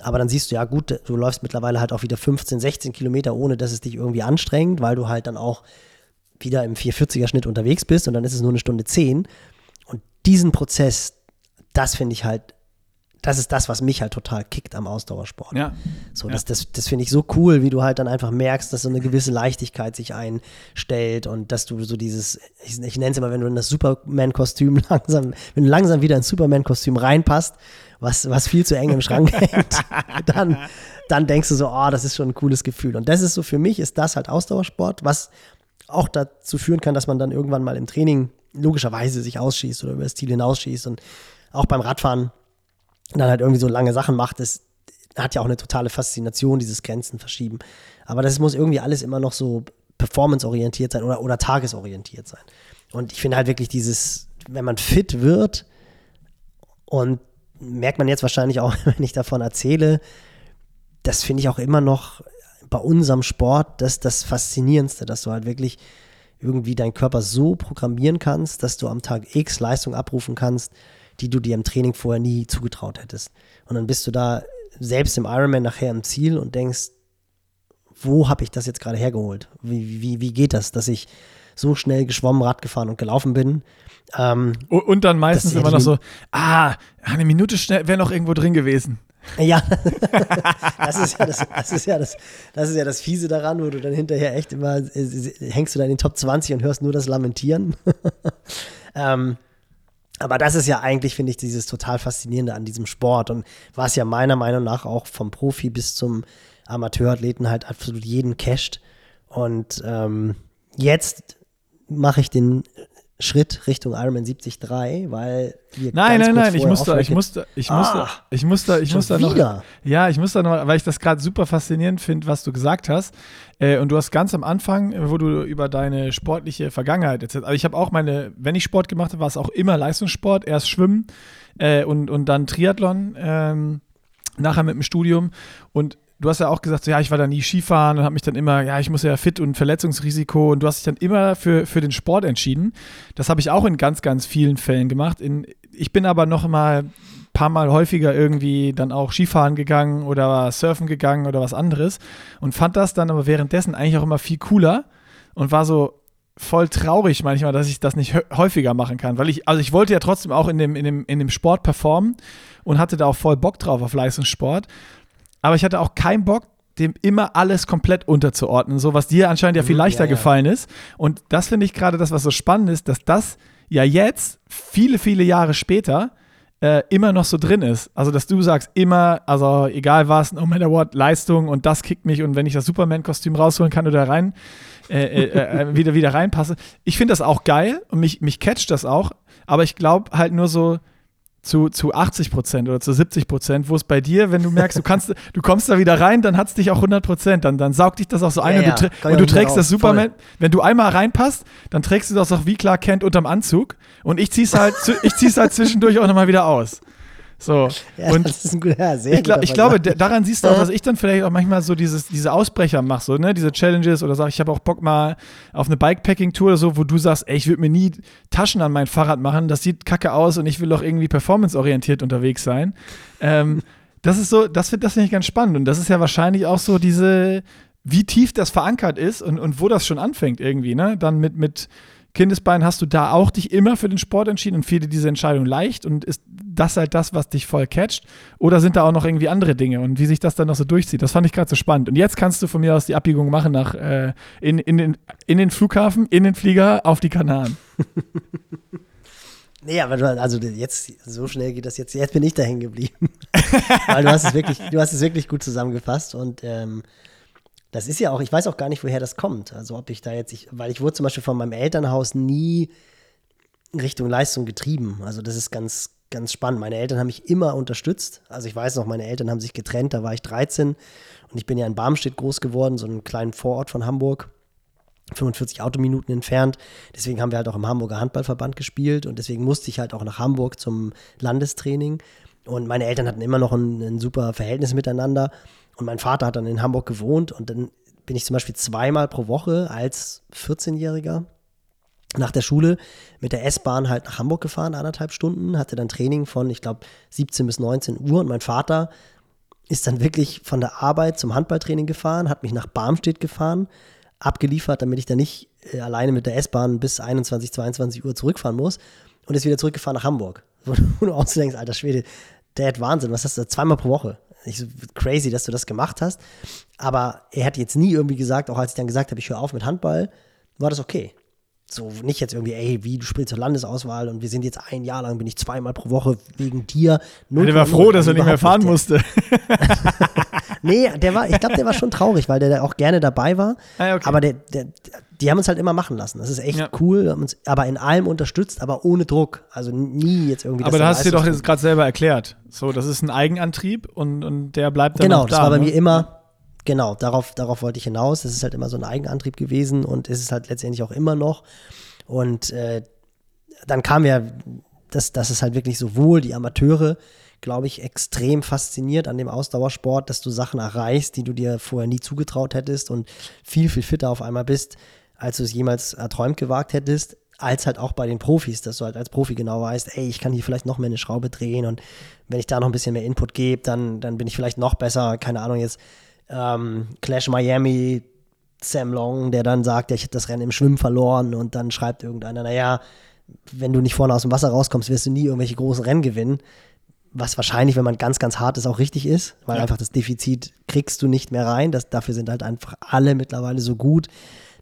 Aber dann siehst du, ja gut, du läufst mittlerweile halt auch wieder 15, 16 Kilometer, ohne dass es dich irgendwie anstrengt, weil du halt dann auch wieder im 440er Schnitt unterwegs bist und dann ist es nur eine Stunde 10. Und diesen Prozess, das finde ich halt das ist das, was mich halt total kickt am Ausdauersport. Ja. So, ja. das, das, das finde ich so cool, wie du halt dann einfach merkst, dass so eine gewisse Leichtigkeit sich einstellt und dass du so dieses, ich, ich nenne es immer, wenn du in das Superman-Kostüm langsam, wenn du langsam wieder ins Superman-Kostüm reinpasst, was, was viel zu eng im Schrank hängt, dann, dann denkst du so, oh, das ist schon ein cooles Gefühl. Und das ist so für mich, ist das halt Ausdauersport, was auch dazu führen kann, dass man dann irgendwann mal im Training logischerweise sich ausschießt oder über das Ziel hinausschießt und auch beim Radfahren dann halt irgendwie so lange Sachen macht, das hat ja auch eine totale Faszination, dieses Grenzen verschieben. Aber das muss irgendwie alles immer noch so performanceorientiert sein oder, oder tagesorientiert sein. Und ich finde halt wirklich dieses, wenn man fit wird und merkt man jetzt wahrscheinlich auch, wenn ich davon erzähle, das finde ich auch immer noch bei unserem Sport das, das Faszinierendste, dass du halt wirklich irgendwie deinen Körper so programmieren kannst, dass du am Tag X Leistung abrufen kannst, die du dir im Training vorher nie zugetraut hättest. Und dann bist du da selbst im Ironman nachher im Ziel und denkst, wo habe ich das jetzt gerade hergeholt? Wie, wie, wie geht das, dass ich so schnell geschwommen, Rad gefahren und gelaufen bin? Ähm, und dann meistens immer noch so, ah, eine Minute schnell wäre noch irgendwo drin gewesen. Ja, das ist ja das, das ist ja das, das ist ja das Fiese daran, wo du dann hinterher echt immer äh, hängst du da in den Top 20 und hörst nur das Lamentieren. ähm, aber das ist ja eigentlich, finde ich, dieses total Faszinierende an diesem Sport und was ja meiner Meinung nach auch vom Profi bis zum Amateurathleten halt absolut jeden casht. Und ähm, jetzt mache ich den Schritt Richtung Ironman 73, weil wir Nein, nein, nein, ich musste, ich musste, ich musste, ah, ich musste, ich musste noch, ja, ich musste noch, weil ich das gerade super faszinierend finde, was du gesagt hast. Äh, und du hast ganz am Anfang, wo du über deine sportliche Vergangenheit erzählt. Also ich habe auch meine, wenn ich Sport gemacht habe, war es auch immer Leistungssport, erst Schwimmen äh, und, und dann Triathlon. Ähm, nachher mit dem Studium und du hast ja auch gesagt, so, ja, ich war da nie Skifahren und habe mich dann immer, ja, ich muss ja fit und Verletzungsrisiko und du hast dich dann immer für, für den Sport entschieden. Das habe ich auch in ganz, ganz vielen Fällen gemacht. In, ich bin aber noch mal ein paar Mal häufiger irgendwie dann auch Skifahren gegangen oder surfen gegangen oder was anderes und fand das dann aber währenddessen eigentlich auch immer viel cooler und war so, voll traurig manchmal, dass ich das nicht häufiger machen kann, weil ich, also ich wollte ja trotzdem auch in dem, in dem, in dem Sport performen und hatte da auch voll Bock drauf auf Leistungssport aber ich hatte auch keinen Bock, dem immer alles komplett unterzuordnen, so was dir anscheinend ja viel mhm, leichter ja, ja. gefallen ist. Und das finde ich gerade das, was so spannend ist, dass das ja jetzt, viele, viele Jahre später, äh, immer noch so drin ist. Also, dass du sagst, immer, also egal was, no matter what, Leistung und das kickt mich und wenn ich das Superman-Kostüm rausholen kann oder rein, äh, äh, äh, äh wieder, wieder reinpasse. Ich finde das auch geil und mich, mich catcht das auch, aber ich glaube halt nur so, zu, zu 80 Prozent oder zu 70 Prozent, wo es bei dir, wenn du merkst, du kannst, du kommst da wieder rein, dann hat es dich auch 100 Prozent, dann, dann saugt dich das auch so ein ja, und du, ja, und du trägst das Superman, voll. wenn du einmal reinpasst, dann trägst du das auch wie klar kennt unterm Anzug und ich zieh's halt, ich zieh's halt zwischendurch auch nochmal wieder aus. So. Ja, und das ist ein guter, sehr ich, glaub, ich glaube, daran siehst du auch, dass ich dann vielleicht auch manchmal so dieses, diese Ausbrecher mache, so, ne, diese Challenges oder sag, ich habe auch Bock mal auf eine Bikepacking-Tour oder so, wo du sagst, ey, ich würde mir nie Taschen an mein Fahrrad machen, das sieht kacke aus und ich will doch irgendwie performanceorientiert unterwegs sein. Ähm, das ist so, das, das finde ich ganz spannend und das ist ja wahrscheinlich auch so diese, wie tief das verankert ist und, und wo das schon anfängt irgendwie, ne, dann mit, mit Kindesbein hast du da auch dich immer für den Sport entschieden und fiel dir diese Entscheidung leicht und ist das halt das, was dich voll catcht? Oder sind da auch noch irgendwie andere Dinge und wie sich das dann noch so durchzieht? Das fand ich gerade so spannend. Und jetzt kannst du von mir aus die Abbiegung machen nach äh, in, in, den, in den Flughafen, in den Flieger, auf die Kanaren. Nee, aber du, also jetzt, so schnell geht das jetzt. Jetzt bin ich da hängen geblieben. Weil du hast es wirklich, du hast es wirklich gut zusammengefasst und ähm, das ist ja auch, ich weiß auch gar nicht, woher das kommt. Also ob ich da jetzt, ich, weil ich wurde zum Beispiel von meinem Elternhaus nie Richtung Leistung getrieben. Also das ist ganz, ganz spannend. Meine Eltern haben mich immer unterstützt. Also ich weiß noch, meine Eltern haben sich getrennt, da war ich 13 und ich bin ja in Barmstedt groß geworden, so einem kleinen Vorort von Hamburg. 45 Autominuten entfernt. Deswegen haben wir halt auch im Hamburger Handballverband gespielt und deswegen musste ich halt auch nach Hamburg zum Landestraining. Und meine Eltern hatten immer noch ein, ein super Verhältnis miteinander. Und mein Vater hat dann in Hamburg gewohnt und dann bin ich zum Beispiel zweimal pro Woche als 14-Jähriger nach der Schule mit der S-Bahn halt nach Hamburg gefahren, anderthalb Stunden, hatte dann Training von, ich glaube, 17 bis 19 Uhr und mein Vater ist dann wirklich von der Arbeit zum Handballtraining gefahren, hat mich nach Barmstedt gefahren, abgeliefert, damit ich dann nicht äh, alleine mit der S-Bahn bis 21, 22 Uhr zurückfahren muss und ist wieder zurückgefahren nach Hamburg. Wo du auch so denkst, alter Schwede, der hat Wahnsinn, was hast du, zweimal pro Woche. Ich so, crazy, dass du das gemacht hast. Aber er hat jetzt nie irgendwie gesagt, auch als ich dann gesagt habe, ich höre auf mit Handball, war das okay. So nicht jetzt irgendwie, ey, wie du spielst zur Landesauswahl und wir sind jetzt ein Jahr lang, bin ich zweimal pro Woche wegen dir. Null der war froh, dass er nicht mehr fahren nicht. musste. nee, der war, ich glaube, der war schon traurig, weil der da auch gerne dabei war. Ah, okay. Aber der, der, die haben uns halt immer machen lassen. Das ist echt ja. cool, haben uns aber in allem unterstützt, aber ohne Druck. Also nie jetzt irgendwie. Aber da hast du dir doch jetzt gerade selber erklärt. So, das ist ein Eigenantrieb und, und der bleibt dann Genau, das war bei ne? mir immer Genau, darauf, darauf wollte ich hinaus. Es ist halt immer so ein Eigenantrieb gewesen und ist es halt letztendlich auch immer noch. Und äh, dann kam ja, dass, dass es halt wirklich sowohl die Amateure, glaube ich, extrem fasziniert an dem Ausdauersport, dass du Sachen erreichst, die du dir vorher nie zugetraut hättest und viel, viel fitter auf einmal bist, als du es jemals erträumt gewagt hättest als halt auch bei den Profis, dass du halt als Profi genau weißt, ey, ich kann hier vielleicht noch mehr eine Schraube drehen und wenn ich da noch ein bisschen mehr Input gebe, dann, dann bin ich vielleicht noch besser, keine Ahnung, jetzt ähm, Clash Miami, Sam Long, der dann sagt, ja, ich hätte das Rennen im Schwimmen verloren und dann schreibt irgendeiner, naja, wenn du nicht vorne aus dem Wasser rauskommst, wirst du nie irgendwelche großen Rennen gewinnen. Was wahrscheinlich, wenn man ganz, ganz hart ist, auch richtig ist, weil ja. einfach das Defizit kriegst du nicht mehr rein. Das, dafür sind halt einfach alle mittlerweile so gut,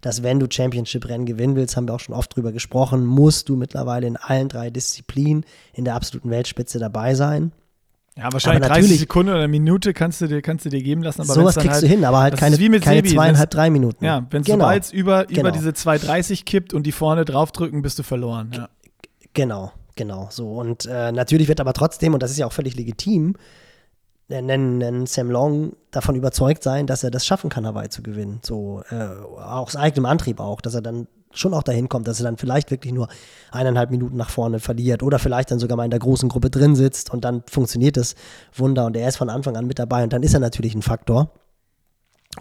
dass wenn du Championship-Rennen gewinnen willst, haben wir auch schon oft drüber gesprochen, musst du mittlerweile in allen drei Disziplinen in der absoluten Weltspitze dabei sein. Ja, wahrscheinlich 30 Sekunden oder eine Minute kannst du dir, kannst du dir geben lassen. Aber sowas kriegst halt, du hin, aber halt keine, keine Sebi, zweieinhalb, drei Minuten. Ja, wenn es genau. sobald über, genau. über diese 2,30 kippt und die vorne draufdrücken, bist du verloren. Ja. Genau, genau. So. Und äh, natürlich wird aber trotzdem, und das ist ja auch völlig legitim, nennen, nennen Sam Long davon überzeugt sein, dass er das schaffen kann, Hawaii zu gewinnen. So, äh, aus eigenem Antrieb auch, dass er dann schon auch dahin kommt, dass er dann vielleicht wirklich nur eineinhalb Minuten nach vorne verliert oder vielleicht dann sogar mal in der großen Gruppe drin sitzt und dann funktioniert das Wunder und er ist von Anfang an mit dabei und dann ist er natürlich ein Faktor.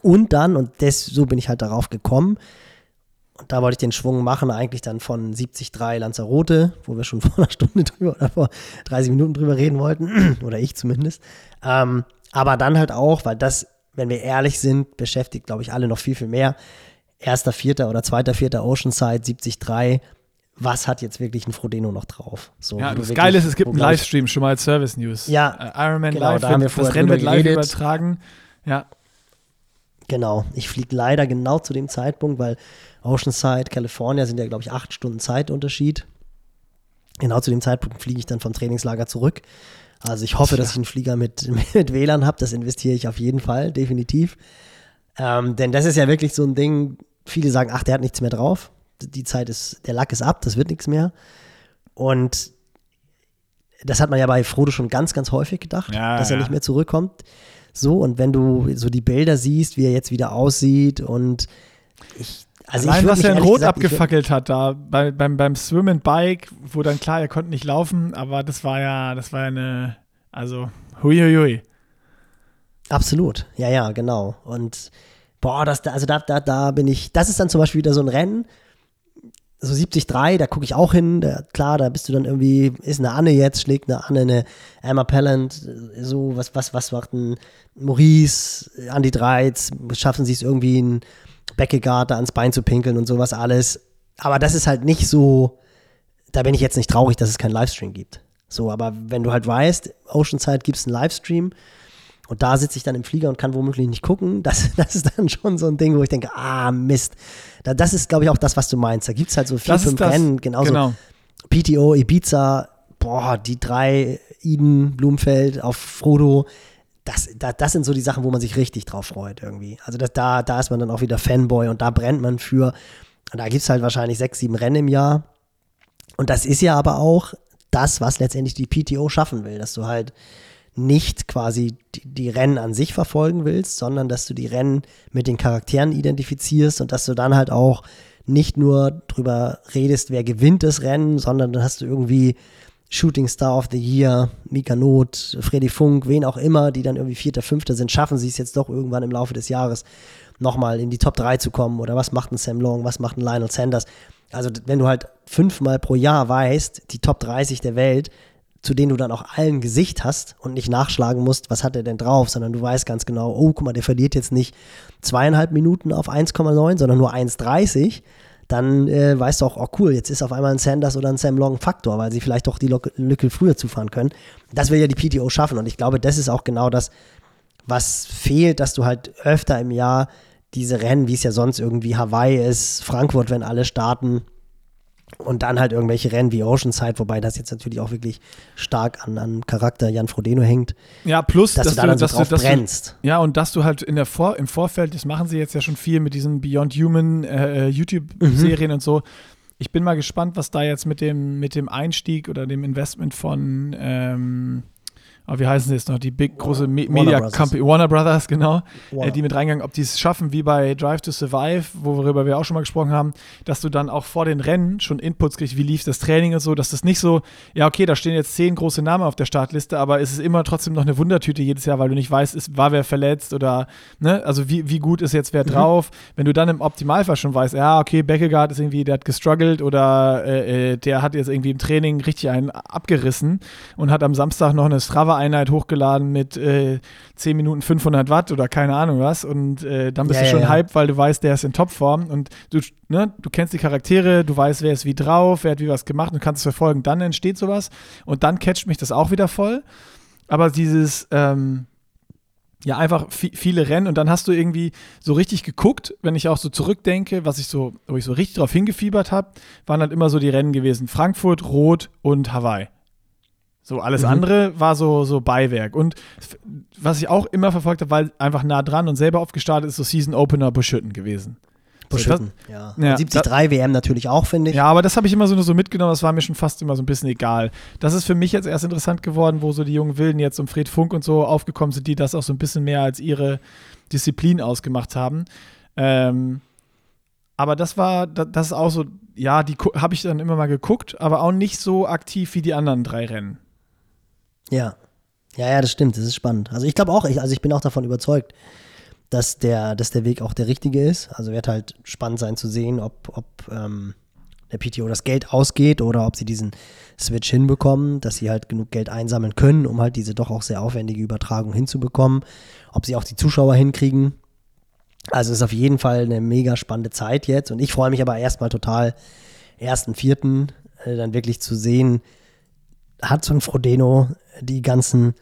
Und dann, und das, so bin ich halt darauf gekommen, und da wollte ich den Schwung machen, eigentlich dann von 73 Lanzarote, wo wir schon vor einer Stunde drüber oder vor 30 Minuten drüber reden wollten, oder ich zumindest. Ähm, aber dann halt auch, weil das, wenn wir ehrlich sind, beschäftigt, glaube ich, alle noch viel, viel mehr erster, vierter oder zweiter, vierter Oceanside 73. Was hat jetzt wirklich ein Frodeno noch drauf? So, ja, das Geile ist, es gibt einen Livestream schon mal als Service News. Ja, uh, Ironman genau, Live, da haben wir das Rennen wird live übertragen. Ja. Genau, ich fliege leider genau zu dem Zeitpunkt, weil Oceanside, California sind ja, glaube ich, acht Stunden Zeitunterschied. Genau zu dem Zeitpunkt fliege ich dann vom Trainingslager zurück. Also ich hoffe, dass ich einen Flieger mit, mit WLAN habe. Das investiere ich auf jeden Fall, definitiv. Ähm, denn das ist ja wirklich so ein Ding, viele sagen, ach, der hat nichts mehr drauf. Die Zeit ist, der Lack ist ab, das wird nichts mehr. Und das hat man ja bei Frodo schon ganz, ganz häufig gedacht, ja, dass er nicht mehr zurückkommt. So, und wenn du so die Bilder siehst, wie er jetzt wieder aussieht und ich. Also Allein, was er in Rot gesagt, abgefackelt hat, da bei, beim, beim Swim and Bike, wo dann klar, er konnte nicht laufen, aber das war ja, das war ja eine, also, huiuiui. Absolut, ja, ja, genau. Und boah, das, also da, da, da bin ich, das ist dann zum Beispiel wieder so ein Rennen, so 73, da gucke ich auch hin, da, klar, da bist du dann irgendwie, ist eine Anne jetzt, schlägt eine Anne, eine Emma Pellant, so, was, was, was macht ein Maurice, Andy Dreiz, schaffen sie es irgendwie ein Beckegaard da ans Bein zu pinkeln und sowas alles. Aber das ist halt nicht so, da bin ich jetzt nicht traurig, dass es keinen Livestream gibt. So, aber wenn du halt weißt, Oceanside gibt es einen Livestream, und da sitze ich dann im Flieger und kann womöglich nicht gucken. Das, das ist dann schon so ein Ding, wo ich denke, ah, Mist. Da, das ist, glaube ich, auch das, was du meinst. Da gibt es halt so vier, das fünf Rennen, genauso. Genau. PTO, Ibiza, boah, die drei, Eden, Blumfeld auf Frodo. Das, das, das sind so die Sachen, wo man sich richtig drauf freut irgendwie. Also das, da, da ist man dann auch wieder Fanboy und da brennt man für. Und da gibt es halt wahrscheinlich sechs, sieben Rennen im Jahr. Und das ist ja aber auch das, was letztendlich die PTO schaffen will, dass du halt nicht quasi die, die, Rennen an sich verfolgen willst, sondern dass du die Rennen mit den Charakteren identifizierst und dass du dann halt auch nicht nur drüber redest, wer gewinnt das Rennen, sondern dann hast du irgendwie Shooting Star of the Year, Mika Not, Freddy Funk, wen auch immer, die dann irgendwie Vierter, Fünfter sind, schaffen sie es jetzt doch irgendwann im Laufe des Jahres nochmal in die Top 3 zu kommen oder was macht ein Sam Long, was macht ein Lionel Sanders. Also wenn du halt fünfmal pro Jahr weißt, die Top 30 der Welt, zu denen du dann auch allen Gesicht hast und nicht nachschlagen musst, was hat er denn drauf, sondern du weißt ganz genau, oh, guck mal, der verliert jetzt nicht zweieinhalb Minuten auf 1,9, sondern nur 1,30, dann äh, weißt du auch, oh cool, jetzt ist auf einmal ein Sanders oder ein Sam Long Faktor, weil sie vielleicht doch die Lücke früher zufahren können. Das will ja die PTO schaffen und ich glaube, das ist auch genau das, was fehlt, dass du halt öfter im Jahr diese Rennen, wie es ja sonst irgendwie Hawaii ist, Frankfurt, wenn alle starten, und dann halt irgendwelche Rennen wie Oceanside, wobei das jetzt natürlich auch wirklich stark an, an Charakter Jan Frodeno hängt. Ja, plus, dass, dass du da dann so drauf du, brennst. Du, ja, und dass du halt in der Vor im Vorfeld, das machen sie jetzt ja schon viel mit diesen Beyond Human äh, äh YouTube-Serien mhm. und so. Ich bin mal gespannt, was da jetzt mit dem, mit dem Einstieg oder dem Investment von ähm, aber wie heißen sie jetzt noch, die big große Me Media Brothers. Company, Warner Brothers, genau, äh, die mit reingegangen, ob die es schaffen, wie bei Drive to Survive, worüber wir auch schon mal gesprochen haben, dass du dann auch vor den Rennen schon Inputs kriegst, wie lief das Training und so, dass das nicht so, ja, okay, da stehen jetzt zehn große Namen auf der Startliste, aber es ist immer trotzdem noch eine Wundertüte jedes Jahr, weil du nicht weißt, ist, war wer verletzt oder, ne, also wie, wie gut ist jetzt wer mhm. drauf. Wenn du dann im Optimalfall schon weißt, ja, okay, Beckegaard ist irgendwie, der hat gestruggelt oder äh, äh, der hat jetzt irgendwie im Training richtig einen abgerissen und hat am Samstag noch eine Strava Strava-Einheit hochgeladen mit äh, 10 Minuten 500 Watt oder keine Ahnung was und äh, dann bist ja, du schon ja, hype, weil du weißt, der ist in Topform und du, ne, du kennst die Charaktere, du weißt, wer ist wie drauf, wer hat wie was gemacht und kannst es verfolgen. Dann entsteht sowas und dann catcht mich das auch wieder voll. Aber dieses, ähm, ja, einfach viele Rennen und dann hast du irgendwie so richtig geguckt, wenn ich auch so zurückdenke, was ich so, wo ich so richtig drauf hingefiebert habe, waren halt immer so die Rennen gewesen. Frankfurt, Rot und Hawaii. So, alles mhm. andere war so, so Beiwerk. Und was ich auch immer verfolgt habe, weil einfach nah dran und selber aufgestartet ist, so Season Opener Buschütten gewesen. Buschütten, so, ja. ja 73 WM natürlich auch, finde ich. Ja, aber das habe ich immer so nur so mitgenommen, das war mir schon fast immer so ein bisschen egal. Das ist für mich jetzt erst interessant geworden, wo so die jungen Wilden jetzt um Fred Funk und so aufgekommen sind, die das auch so ein bisschen mehr als ihre Disziplin ausgemacht haben. Ähm, aber das war, das ist auch so, ja, die habe ich dann immer mal geguckt, aber auch nicht so aktiv wie die anderen drei Rennen. Ja. Ja, ja, das stimmt. Das ist spannend. Also ich glaube auch, ich, also ich bin auch davon überzeugt, dass der, dass der Weg auch der richtige ist. Also wird halt spannend sein zu sehen, ob, ob ähm, der PTO das Geld ausgeht oder ob sie diesen Switch hinbekommen, dass sie halt genug Geld einsammeln können, um halt diese doch auch sehr aufwendige Übertragung hinzubekommen. Ob sie auch die Zuschauer hinkriegen. Also ist auf jeden Fall eine mega spannende Zeit jetzt. Und ich freue mich aber erstmal total, ersten, vierten, äh, dann wirklich zu sehen, hat so ein Frodeno die ganzen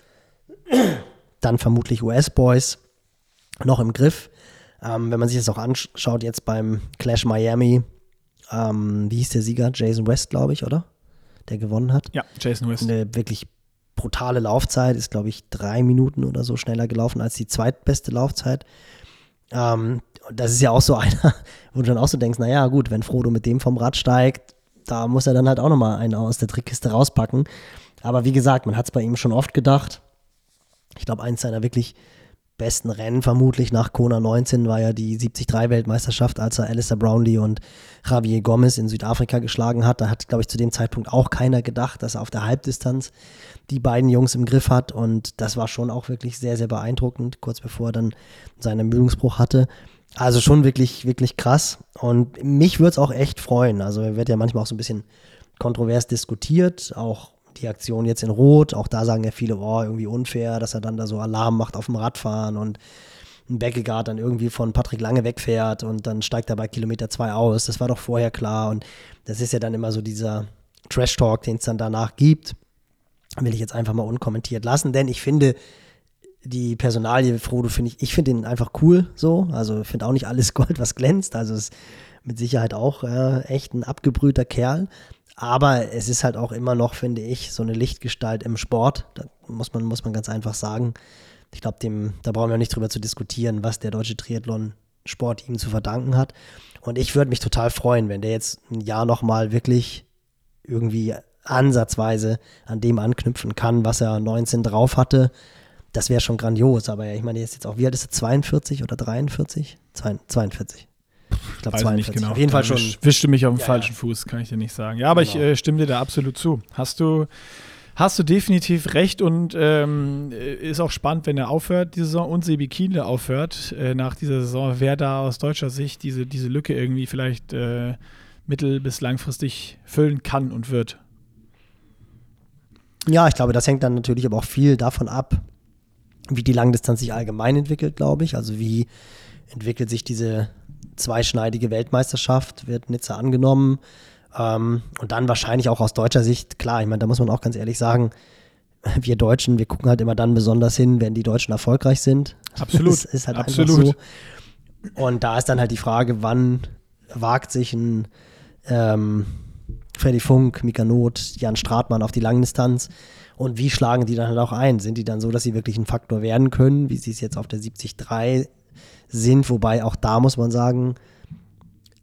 dann vermutlich US-Boys noch im Griff. Ähm, wenn man sich das auch anschaut, jetzt beim Clash Miami, ähm, wie hieß der Sieger? Jason West, glaube ich, oder? Der gewonnen hat. Ja, Jason West. Eine wirklich brutale Laufzeit, ist, glaube ich, drei Minuten oder so schneller gelaufen als die zweitbeste Laufzeit. Ähm, das ist ja auch so einer, wo du dann auch so denkst, naja, gut, wenn Frodo mit dem vom Rad steigt, da muss er dann halt auch nochmal einen aus der Trickkiste rauspacken. Aber wie gesagt, man hat es bei ihm schon oft gedacht. Ich glaube, eins seiner wirklich besten Rennen vermutlich nach Kona 19 war ja die 73-Weltmeisterschaft, als er Alistair Brownlee und Javier Gomez in Südafrika geschlagen hat. Da hat, glaube ich, zu dem Zeitpunkt auch keiner gedacht, dass er auf der Halbdistanz die beiden Jungs im Griff hat. Und das war schon auch wirklich sehr, sehr beeindruckend, kurz bevor er dann seinen Ermüdungsbruch hatte. Also schon wirklich, wirklich krass. Und mich würde es auch echt freuen. Also wird ja manchmal auch so ein bisschen kontrovers diskutiert, auch die Aktion jetzt in Rot. Auch da sagen ja viele, oh, irgendwie unfair, dass er dann da so Alarm macht auf dem Radfahren und ein Beckegaard dann irgendwie von Patrick Lange wegfährt und dann steigt er bei Kilometer 2 aus. Das war doch vorher klar und das ist ja dann immer so dieser Trash-Talk, den es dann danach gibt. Will ich jetzt einfach mal unkommentiert lassen, denn ich finde, die Personalie Frodo finde ich, ich finde ihn einfach cool so. Also finde auch nicht alles Gold, was glänzt. Also ist mit Sicherheit auch äh, echt ein abgebrühter Kerl. Aber es ist halt auch immer noch, finde ich, so eine Lichtgestalt im Sport. Da muss man, muss man ganz einfach sagen. Ich glaube, da brauchen wir nicht drüber zu diskutieren, was der deutsche Triathlon-Sport ihm zu verdanken hat. Und ich würde mich total freuen, wenn der jetzt ein Jahr nochmal wirklich irgendwie ansatzweise an dem anknüpfen kann, was er 19 drauf hatte. Das wäre schon grandios. Aber ich meine, ist jetzt auch, wie alt ist er? 42 oder 43? 42. Ich glaube 42. Genau. Auf jeden Fall schon. Wischte mich auf den ja, falschen ja. Fuß, kann ich dir nicht sagen. Ja, aber genau. ich äh, stimme dir da absolut zu. Hast du, hast du definitiv recht und ähm, ist auch spannend, wenn er aufhört, die Saison und Sebi Kienle aufhört äh, nach dieser Saison, wer da aus deutscher Sicht diese, diese Lücke irgendwie vielleicht äh, mittel- bis langfristig füllen kann und wird. Ja, ich glaube, das hängt dann natürlich aber auch viel davon ab, wie die Langdistanz sich allgemein entwickelt, glaube ich. Also wie entwickelt sich diese zweischneidige Weltmeisterschaft, wird Nizza angenommen. Ähm, und dann wahrscheinlich auch aus deutscher Sicht, klar, ich meine, da muss man auch ganz ehrlich sagen, wir Deutschen, wir gucken halt immer dann besonders hin, wenn die Deutschen erfolgreich sind. Absolut. Das ist halt Absolut. einfach so. Und da ist dann halt die Frage, wann wagt sich ein ähm, Freddy Funk, Mika Not, Jan Stratmann auf die Langdistanz und wie schlagen die dann halt auch ein? Sind die dann so, dass sie wirklich ein Faktor werden können, wie sie es jetzt auf der 73 sind? Wobei auch da muss man sagen,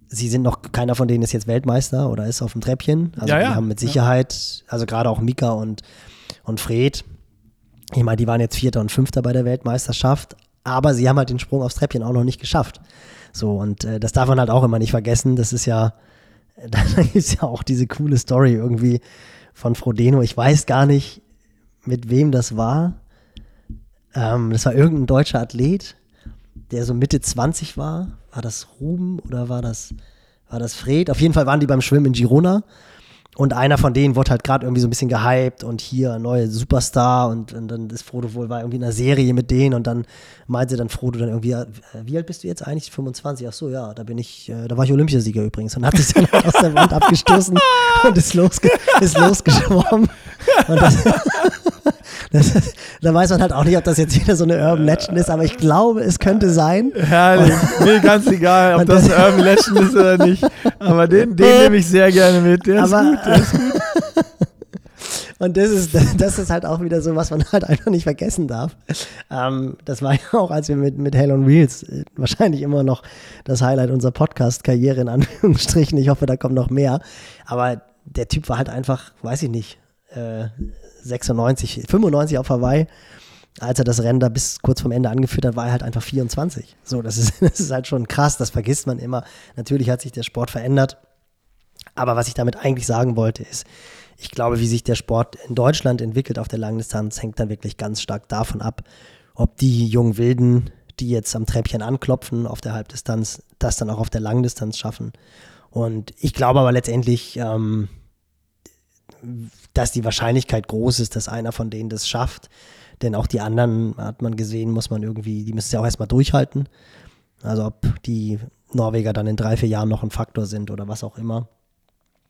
sie sind noch, keiner von denen ist jetzt Weltmeister oder ist auf dem Treppchen. Also Ja, die ja. haben mit Sicherheit, also gerade auch Mika und, und Fred, ich meine, die waren jetzt Vierter und Fünfter bei der Weltmeisterschaft, aber sie haben halt den Sprung aufs Treppchen auch noch nicht geschafft. So, und äh, das darf man halt auch immer nicht vergessen. Das ist ja, da ist ja auch diese coole Story irgendwie von Frodeno. Ich weiß gar nicht, mit wem das war. Ähm, das war irgendein deutscher Athlet, der so Mitte 20 war. War das Ruben oder war das, war das Fred? Auf jeden Fall waren die beim Schwimmen in Girona. Und einer von denen wurde halt gerade irgendwie so ein bisschen gehypt und hier neue Superstar und, und dann ist Frodo wohl war irgendwie in einer Serie mit denen und dann meinte dann Frodo dann irgendwie, äh, wie alt bist du jetzt eigentlich? 25? Ach so, ja, da bin ich, äh, da war ich Olympiasieger übrigens und hat sich dann aus der Wand abgestoßen und ist, losge ist losgeschwommen. Und das, da weiß man halt auch nicht, ob das jetzt wieder so eine Urban Legend ist, aber ich glaube, es könnte sein. Herrlich. Mir ganz egal, ob das das- ein Urban Legend ist oder nicht. Aber den, den nehme ich sehr gerne mit. Der ist aber, gut. Der ist gut. Und das ist, das ist halt auch wieder so, was man halt einfach nicht vergessen darf. Ähm, das war ja auch, als wir mit, mit Hell on Wheels äh, wahrscheinlich immer noch das Highlight unserer Podcast-Karriere in Anführungsstrichen. Ich hoffe, da kommt noch mehr. Aber der Typ war halt einfach, weiß ich nicht, äh, 96, 95 auf Hawaii. Als er das Rennen da bis kurz vorm Ende angeführt hat, war er halt einfach 24. So, das ist, das ist halt schon krass, das vergisst man immer. Natürlich hat sich der Sport verändert. Aber was ich damit eigentlich sagen wollte, ist, ich glaube, wie sich der Sport in Deutschland entwickelt auf der Langdistanz, hängt dann wirklich ganz stark davon ab, ob die jungen Wilden, die jetzt am Treppchen anklopfen auf der Halbdistanz, das dann auch auf der Langdistanz schaffen. Und ich glaube aber letztendlich, ähm, dass die Wahrscheinlichkeit groß ist, dass einer von denen das schafft. Denn auch die anderen, hat man gesehen, muss man irgendwie, die müssen ja auch erstmal durchhalten. Also ob die Norweger dann in drei, vier Jahren noch ein Faktor sind oder was auch immer.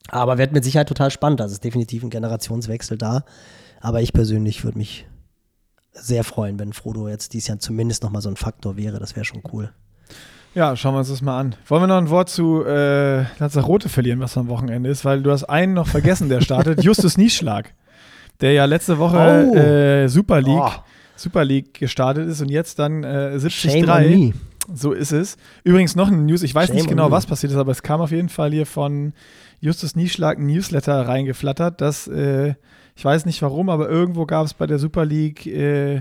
Aber wird mit Sicherheit total spannend. Also es ist definitiv ein Generationswechsel da. Aber ich persönlich würde mich sehr freuen, wenn Frodo jetzt dieses Jahr zumindest nochmal so ein Faktor wäre. Das wäre schon cool. Ja, schauen wir uns das mal an. Wollen wir noch ein Wort zu äh, Lanzarote verlieren, was am Wochenende ist? Weil du hast einen noch vergessen, der startet. Justus Nieschlag, der ja letzte Woche Oh. äh, Super League, Oh. Super League gestartet ist und jetzt dann äh, Shame on 73. me. So ist es. Übrigens noch eine News, ich weiß Shame nicht genau, was passiert ist, aber es kam auf jeden Fall hier von Justus Nieschlag ein Newsletter reingeflattert, dass, äh, ich weiß nicht warum, aber irgendwo gab es bei der Super League, äh,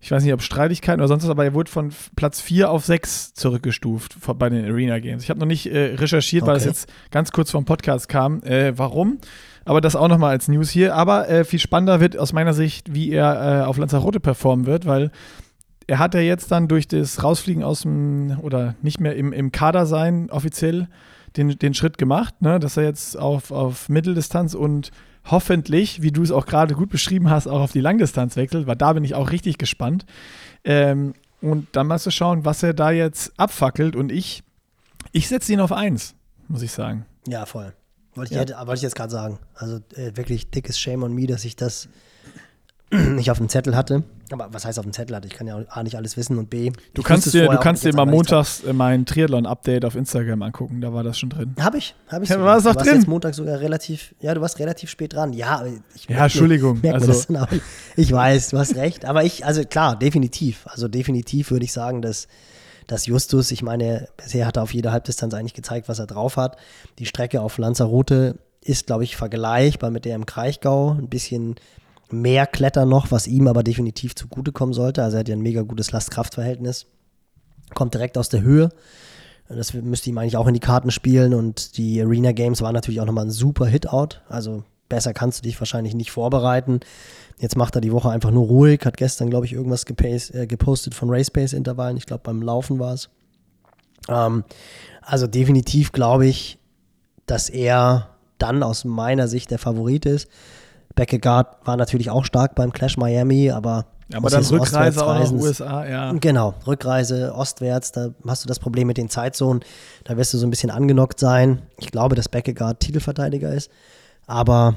ich weiß nicht, ob Streitigkeiten oder sonst was, aber er wurde von Platz 4 auf 6 zurückgestuft bei den Arena Games. Ich habe noch nicht äh, recherchiert, weil es Okay. jetzt ganz kurz vom Podcast kam, äh, warum. Aber das auch nochmal als News hier. Aber äh, viel spannender wird aus meiner Sicht, wie er äh, auf Lanzarote performen wird, weil er hat ja jetzt dann durch das Rausfliegen aus dem, oder nicht mehr im, im Kader sein, offiziell, den, den Schritt gemacht, ne? dass er jetzt auf, auf Mitteldistanz und hoffentlich, wie du es auch gerade gut beschrieben hast, auch auf die Langdistanz wechselt, weil da bin ich auch richtig gespannt. Ähm, und dann mal zu schauen, was er da jetzt abfackelt. Und ich, ich setze ihn auf eins, muss ich sagen. Ja, voll. Wollte ich, Ja. wollte ich jetzt gerade sagen. Also äh, wirklich dickes Shame on me, dass ich das nicht auf dem Zettel hatte. Aber was heißt auf dem Zettel hatte? Ich kann ja A nicht alles wissen und B. Du kannst dir, du kannst dir mal montags äh, mein Triathlon-Update auf Instagram angucken, da war das schon drin. Habe ich, habe ich. Ja, sogar. war es auch du warst drin? jetzt Montag sogar relativ, ja, du warst relativ spät dran. Ja, ich Ja, Entschuldigung, mir also-. Ich weiß, du hast recht. Aber ich, also klar, definitiv. Also definitiv würde ich sagen, dass, dass Justus, ich meine, bisher hat er auf jeder Halbdistanz eigentlich gezeigt, was er drauf hat. Die Strecke auf Lanzarote ist, glaube ich, vergleichbar mit der im Kraichgau. Ein bisschen mehr Klettern noch, was ihm aber definitiv zugutekommen sollte. Also er hat ja ein mega gutes Last-Kraft-Verhältnis. Kommt direkt aus der Höhe. Das müsste ihm eigentlich auch in die Karten spielen. Und die Arena Games waren natürlich auch nochmal ein super Hit-Out. Also besser kannst du dich wahrscheinlich nicht vorbereiten. Jetzt macht er die Woche einfach nur ruhig. Hat gestern, glaube ich, irgendwas äh, gepostet von Race-Pace-Intervallen. Ich glaube, beim Laufen war es. Ähm, also definitiv glaube ich, dass er dann aus meiner Sicht der Favorit ist. Beckegaard war natürlich auch stark beim Clash Miami, aber aber dann Rückreise auch nach USA, ja. Genau, Rückreise ostwärts, da hast du das Problem mit den Zeitzonen. Da wirst du so ein bisschen angenockt sein. Ich glaube, dass Beckegaard Titelverteidiger ist. Aber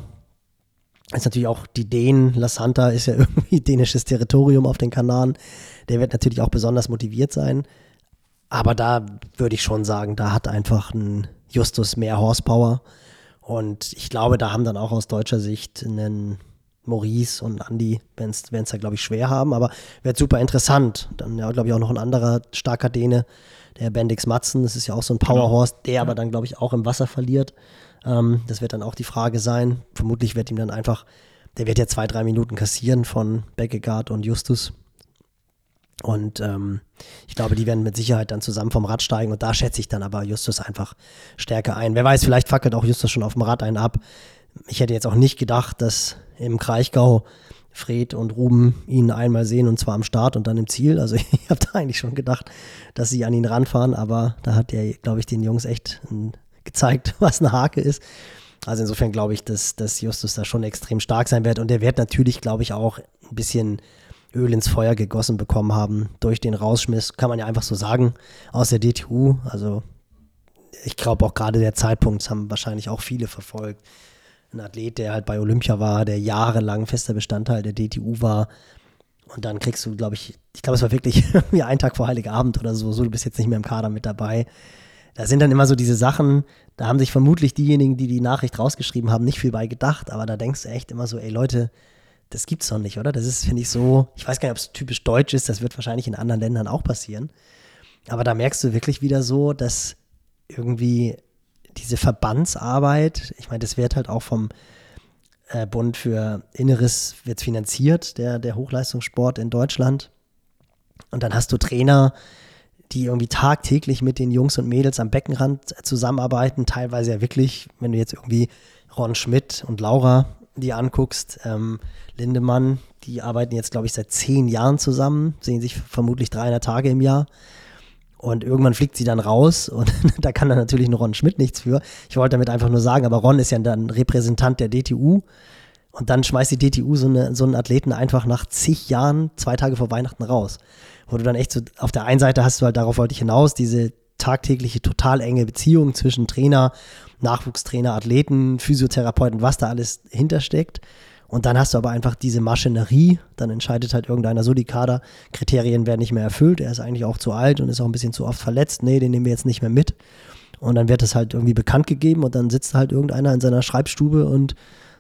ist natürlich auch die Dänen, La Santa ist ja irgendwie dänisches Territorium auf den Kanaren. Der wird natürlich auch besonders motiviert sein. Aber da würde ich schon sagen, da hat einfach ein Justus mehr Horsepower. Und ich glaube, da haben dann auch aus deutscher Sicht einen Maurice und Andy, wenn es da, glaube ich, schwer haben. Aber wird super interessant. Dann, ja, glaube ich, auch noch ein anderer starker Däne, der Bendix Matzen. Das ist ja auch so ein genau. Powerhorse, der aber dann, glaube ich, auch im Wasser verliert. Ähm, das wird dann auch die Frage sein. Vermutlich wird ihm dann einfach, der wird ja zwei, drei Minuten kassieren von Beckegaard und Justus. Und ähm, ich glaube, die werden mit Sicherheit dann zusammen vom Rad steigen. Und da schätze ich dann aber Justus einfach stärker ein. Wer weiß, vielleicht fackelt auch Justus schon auf dem Rad einen ab. Ich hätte jetzt auch nicht gedacht, dass im Kraichgau Fred und Ruben ihn einmal sehen und zwar am Start und dann im Ziel. Also ich habe da eigentlich schon gedacht, dass sie an ihn ranfahren, aber da hat er, glaube ich, den Jungs echt gezeigt, was eine Hake ist. Also insofern glaube ich, dass, dass Justus da schon extrem stark sein wird. Und der wird natürlich, glaube ich, auch ein bisschen Öl ins Feuer gegossen bekommen haben durch den Rausschmiss, kann man ja einfach so sagen, aus der DTU. Also ich glaube auch gerade der Zeitpunkt, das haben wahrscheinlich auch viele verfolgt. Ein Athlet, der halt bei Olympia war, der jahrelang fester Bestandteil der DTU war. Und dann kriegst du, glaube ich, ich glaube, es war wirklich wie ein Tag vor Heiligabend oder so, so, du bist jetzt nicht mehr im Kader mit dabei da sind dann immer so diese Sachen, da haben sich vermutlich diejenigen, die die Nachricht rausgeschrieben haben, nicht viel bei gedacht, aber da denkst du echt immer so, ey Leute, das gibt's doch nicht, oder? Das ist, finde ich, so, ich weiß gar nicht, ob es typisch deutsch ist, das wird wahrscheinlich in anderen Ländern auch passieren. Aber da merkst du wirklich wieder so, dass irgendwie diese Verbandsarbeit, ich meine, das wird halt auch vom äh, Bund für Inneres wird finanziert, der, der Hochleistungssport in Deutschland. Und dann hast du Trainer, die irgendwie tagtäglich mit den Jungs und Mädels am Beckenrand zusammenarbeiten, teilweise ja wirklich, wenn du jetzt irgendwie Ron Schmidt und Laura die anguckst, ähm, Lindemann, die arbeiten jetzt, glaube ich, seit zehn Jahren zusammen, sehen sich vermutlich 300 Tage im Jahr. Und irgendwann fliegt sie dann raus und da kann dann natürlich ein Ron Schmidt nichts für. Ich wollte damit einfach nur sagen, aber Ron ist ja dann Repräsentant der DTU. Und dann schmeißt die DTU so, eine, so einen Athleten einfach nach zig Jahren, zwei Tage vor Weihnachten raus wo du dann echt so, auf der einen Seite hast du halt, darauf wollte ich hinaus, diese tagtägliche, total enge Beziehung zwischen Trainer, Nachwuchstrainer, Athleten, Physiotherapeuten, was da alles hintersteckt. Und dann hast du aber einfach diese Maschinerie, dann entscheidet halt irgendeiner so, die Kaderkriterien werden nicht mehr erfüllt, er ist eigentlich auch zu alt und ist auch ein bisschen zu oft verletzt, nee, den nehmen wir jetzt nicht mehr mit. Und dann wird das halt irgendwie bekannt gegeben und dann sitzt halt irgendeiner in seiner Schreibstube und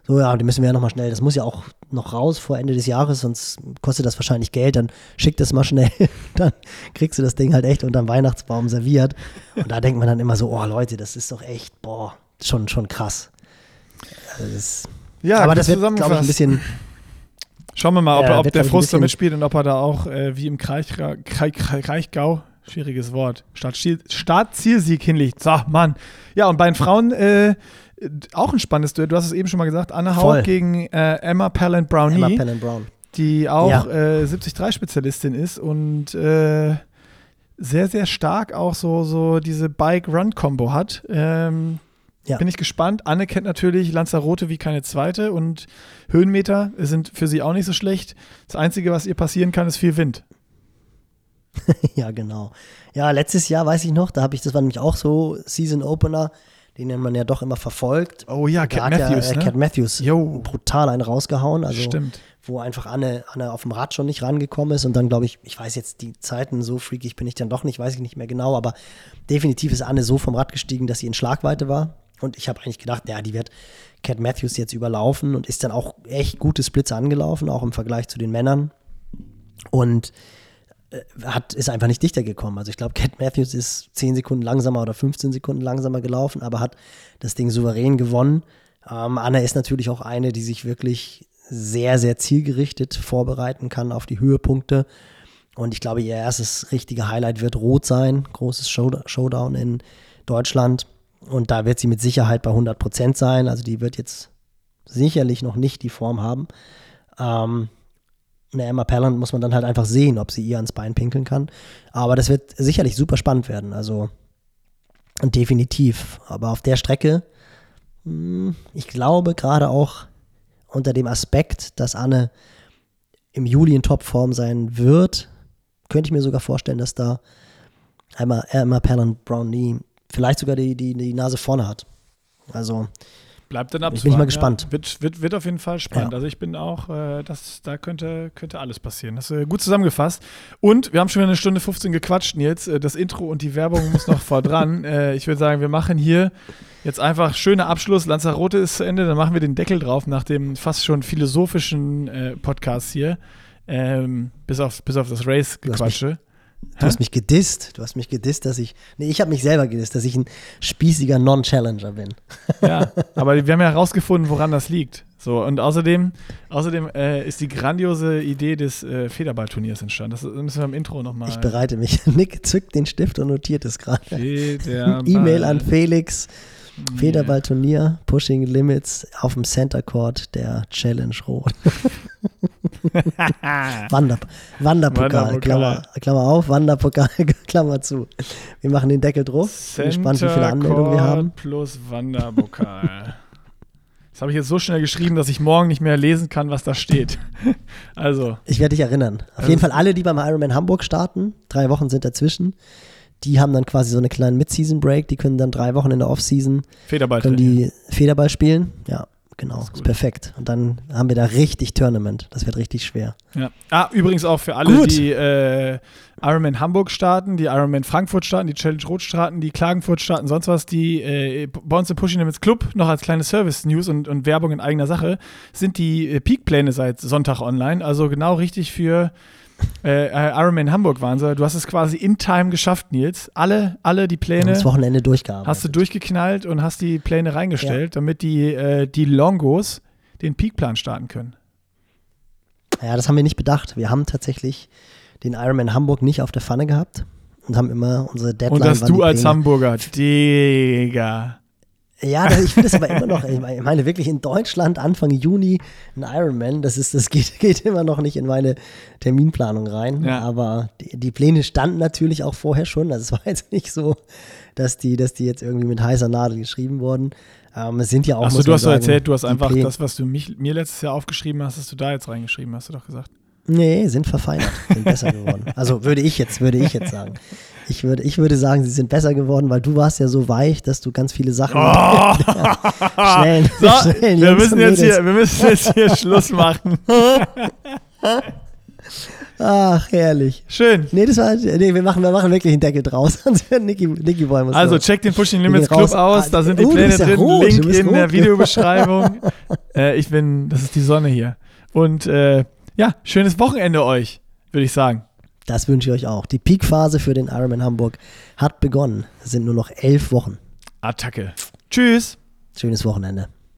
so, ja, die müssen wir ja nochmal schnell, das muss ja auch noch raus vor Ende des Jahres, sonst kostet das wahrscheinlich Geld, dann schick das mal schnell, dann kriegst du das Ding halt echt unterm Weihnachtsbaum serviert. Und da denkt man dann immer so, oh Leute, das ist doch echt, boah, schon, schon krass. Also das, ja, aber das wird, glaube ich, ein bisschen. Schauen wir mal, ob, äh, ob der Frust da mitspielt und ob er da auch äh, wie im Kraichgau, schwieriges Wort, Start-Zielsieg hinlegt. So, Mann. Ja, und bei den Frauen äh, auch ein spannendes Duell. Du hast es eben schon mal gesagt, Anna Haug gegen äh, Emma Pallant Brownie. Emma Pallant Brown. Die auch ja. äh, 73-Spezialistin ist und äh, sehr, sehr stark auch so, so diese Bike-Run-Kombo hat. Ähm, ja. Bin ich gespannt. Anne kennt natürlich Lanzarote wie keine zweite und Höhenmeter sind für sie auch nicht so schlecht. Das Einzige, was ihr passieren kann, ist viel Wind. ja, genau. Ja, letztes Jahr weiß ich noch, da habe ich, das war nämlich auch so Season Opener den man ja doch immer verfolgt. Oh ja, Cat Matthews. Ja, äh, ne? Cat Matthews Yo. brutal einen rausgehauen. Also, Stimmt. Wo einfach Anne, Anne auf dem Rad schon nicht rangekommen ist und dann glaube ich, ich weiß jetzt die Zeiten, so freakig bin ich dann doch nicht, weiß ich nicht mehr genau, aber definitiv ist Anne so vom Rad gestiegen, dass sie in Schlagweite war. Und ich habe eigentlich gedacht, ja, die wird Cat Matthews jetzt überlaufen und ist dann auch echt gute Splits angelaufen, auch im Vergleich zu den Männern. Und hat, ist einfach nicht dichter gekommen. Also ich glaube, Cat Matthews ist 10 Sekunden langsamer oder 15 Sekunden langsamer gelaufen, aber hat das Ding souverän gewonnen. Ähm, Anna ist natürlich auch eine, die sich wirklich sehr, sehr zielgerichtet vorbereiten kann auf die Höhepunkte. Und ich glaube, ihr erstes richtige Highlight wird Rot sein. Großes Showdown in Deutschland. Und da wird sie mit Sicherheit bei 100 Prozent sein. Also die wird jetzt sicherlich noch nicht die Form haben. Ähm, eine Emma Pallant muss man dann halt einfach sehen, ob sie ihr ans Bein pinkeln kann. Aber das wird sicherlich super spannend werden. Also definitiv. Aber auf der Strecke, mh, ich glaube gerade auch unter dem Aspekt, dass Anne im Juli in Topform sein wird, könnte ich mir sogar vorstellen, dass da einmal Emma Perlin Brownlee vielleicht sogar die, die, die Nase vorne hat. Also Bleibt dann bin abzuwarten. ich mal gespannt. Ja. Wird, wird, wird auf jeden Fall spannend. Ja. Also ich bin auch, äh, das, da könnte, könnte alles passieren. Das ist äh, gut zusammengefasst. Und wir haben schon wieder eine Stunde 15 gequatscht jetzt. Äh, das Intro und die Werbung muss noch vor dran. Äh, ich würde sagen, wir machen hier jetzt einfach schöner Abschluss. Lanzarote ist zu Ende, dann machen wir den Deckel drauf nach dem fast schon philosophischen äh, Podcast hier. Ähm, bis, auf, bis auf das Race-Gequatsche. Du hast mich gedisst. Du hast mich gedisst, dass ich. Nee, ich habe mich selber gedisst, dass ich ein spießiger Non-Challenger bin. Ja, aber wir haben ja herausgefunden, woran das liegt. So, und außerdem, außerdem äh, ist die grandiose Idee des äh, Federballturniers entstanden. Das müssen wir im Intro nochmal. Ich bereite mich. Nick zückt den Stift und notiert es gerade. E-Mail an Felix. Federballturnier, Pushing Limits auf dem Center Court der Challenge Rot. Wander, Wanderpokal, Wanderpokal. Klammer, Klammer auf, Wanderpokal, Klammer zu. Wir machen den Deckel drauf. Bin gespannt, wie viele Anmeldungen wir haben. Plus Wanderpokal. Das habe ich jetzt so schnell geschrieben, dass ich morgen nicht mehr lesen kann, was da steht. Also, Ich werde dich erinnern. Auf Also jeden Fall alle, die beim Ironman Hamburg starten, drei Wochen sind dazwischen, die haben dann quasi so eine kleine Mid-Season-Break, die können dann drei Wochen in der Off-Season, Federball können die Federball spielen. Ja, genau, ist, ist perfekt. Und dann haben wir da richtig Tournament. Das wird richtig schwer. Ja. Ah, übrigens auch für alle, Gut. die äh, Ironman Hamburg starten, die Ironman Frankfurt starten, die Challenge Rot starten, die Klagenfurt starten, sonst was, die äh, bei uns im Pushing Limits Club noch als kleine Service-News und, und Werbung in eigener Sache sind die äh, Peak-Pläne seit Sonntag online. Also genau richtig für äh, äh, Ironman Hamburg waren sie. Du hast es quasi in Time geschafft, Nils. Alle, alle die Pläne das Wochenende durchgearbeitet. hast du durchgeknallt und hast die Pläne reingestellt, damit die, äh, die Longos den Peak-Plan starten können. Ja, das haben wir nicht bedacht. Wir haben tatsächlich den Ironman Hamburg nicht auf der Pfanne gehabt und haben immer unsere Deadline. Und dass du als Hamburger, Digga. Ja, das, ich finde es aber immer noch, ich meine ich meine wirklich in Deutschland Anfang Juni ein Ironman, das ist, das geht, geht immer noch nicht in meine Terminplanung rein. Ja. Aber die, die Pläne standen natürlich auch vorher schon. Also es war jetzt nicht so, dass die, dass die jetzt irgendwie mit heißer Nadel geschrieben wurden. Ähm, es sind ja auch. Achso, muss du hast doch sagen, erzählt, du hast einfach Pläne- das, was du mich, mir letztes Jahr aufgeschrieben hast, hast du da jetzt reingeschrieben, hast du doch gesagt. Nee, sind verfeinert, sind besser geworden. Also würde ich jetzt, würde ich jetzt sagen. Ich würde, ich würde sagen, sie sind besser geworden, weil du warst ja so weich, dass du ganz viele Sachen schnell, So, schnell wir müssen, jetzt hier, wir müssen jetzt hier Schluss machen. Ach, herrlich. Schön. Nee, das war, nee, wir machen, wir machen wirklich einen Deckel draus, Nicky Boy muss Also check den Pushing Limits Club raus. aus, da sind die Oh, Pläne ja drin, rot, Link in rot. der Videobeschreibung. äh, ich bin, das ist die Sonne hier. Und äh, ja, schönes Wochenende euch, würde ich sagen. Das wünsche ich euch auch. Die Peakphase für den Ironman Hamburg hat begonnen. Es sind nur noch elf Wochen. Attacke. Tschüss. Schönes Wochenende.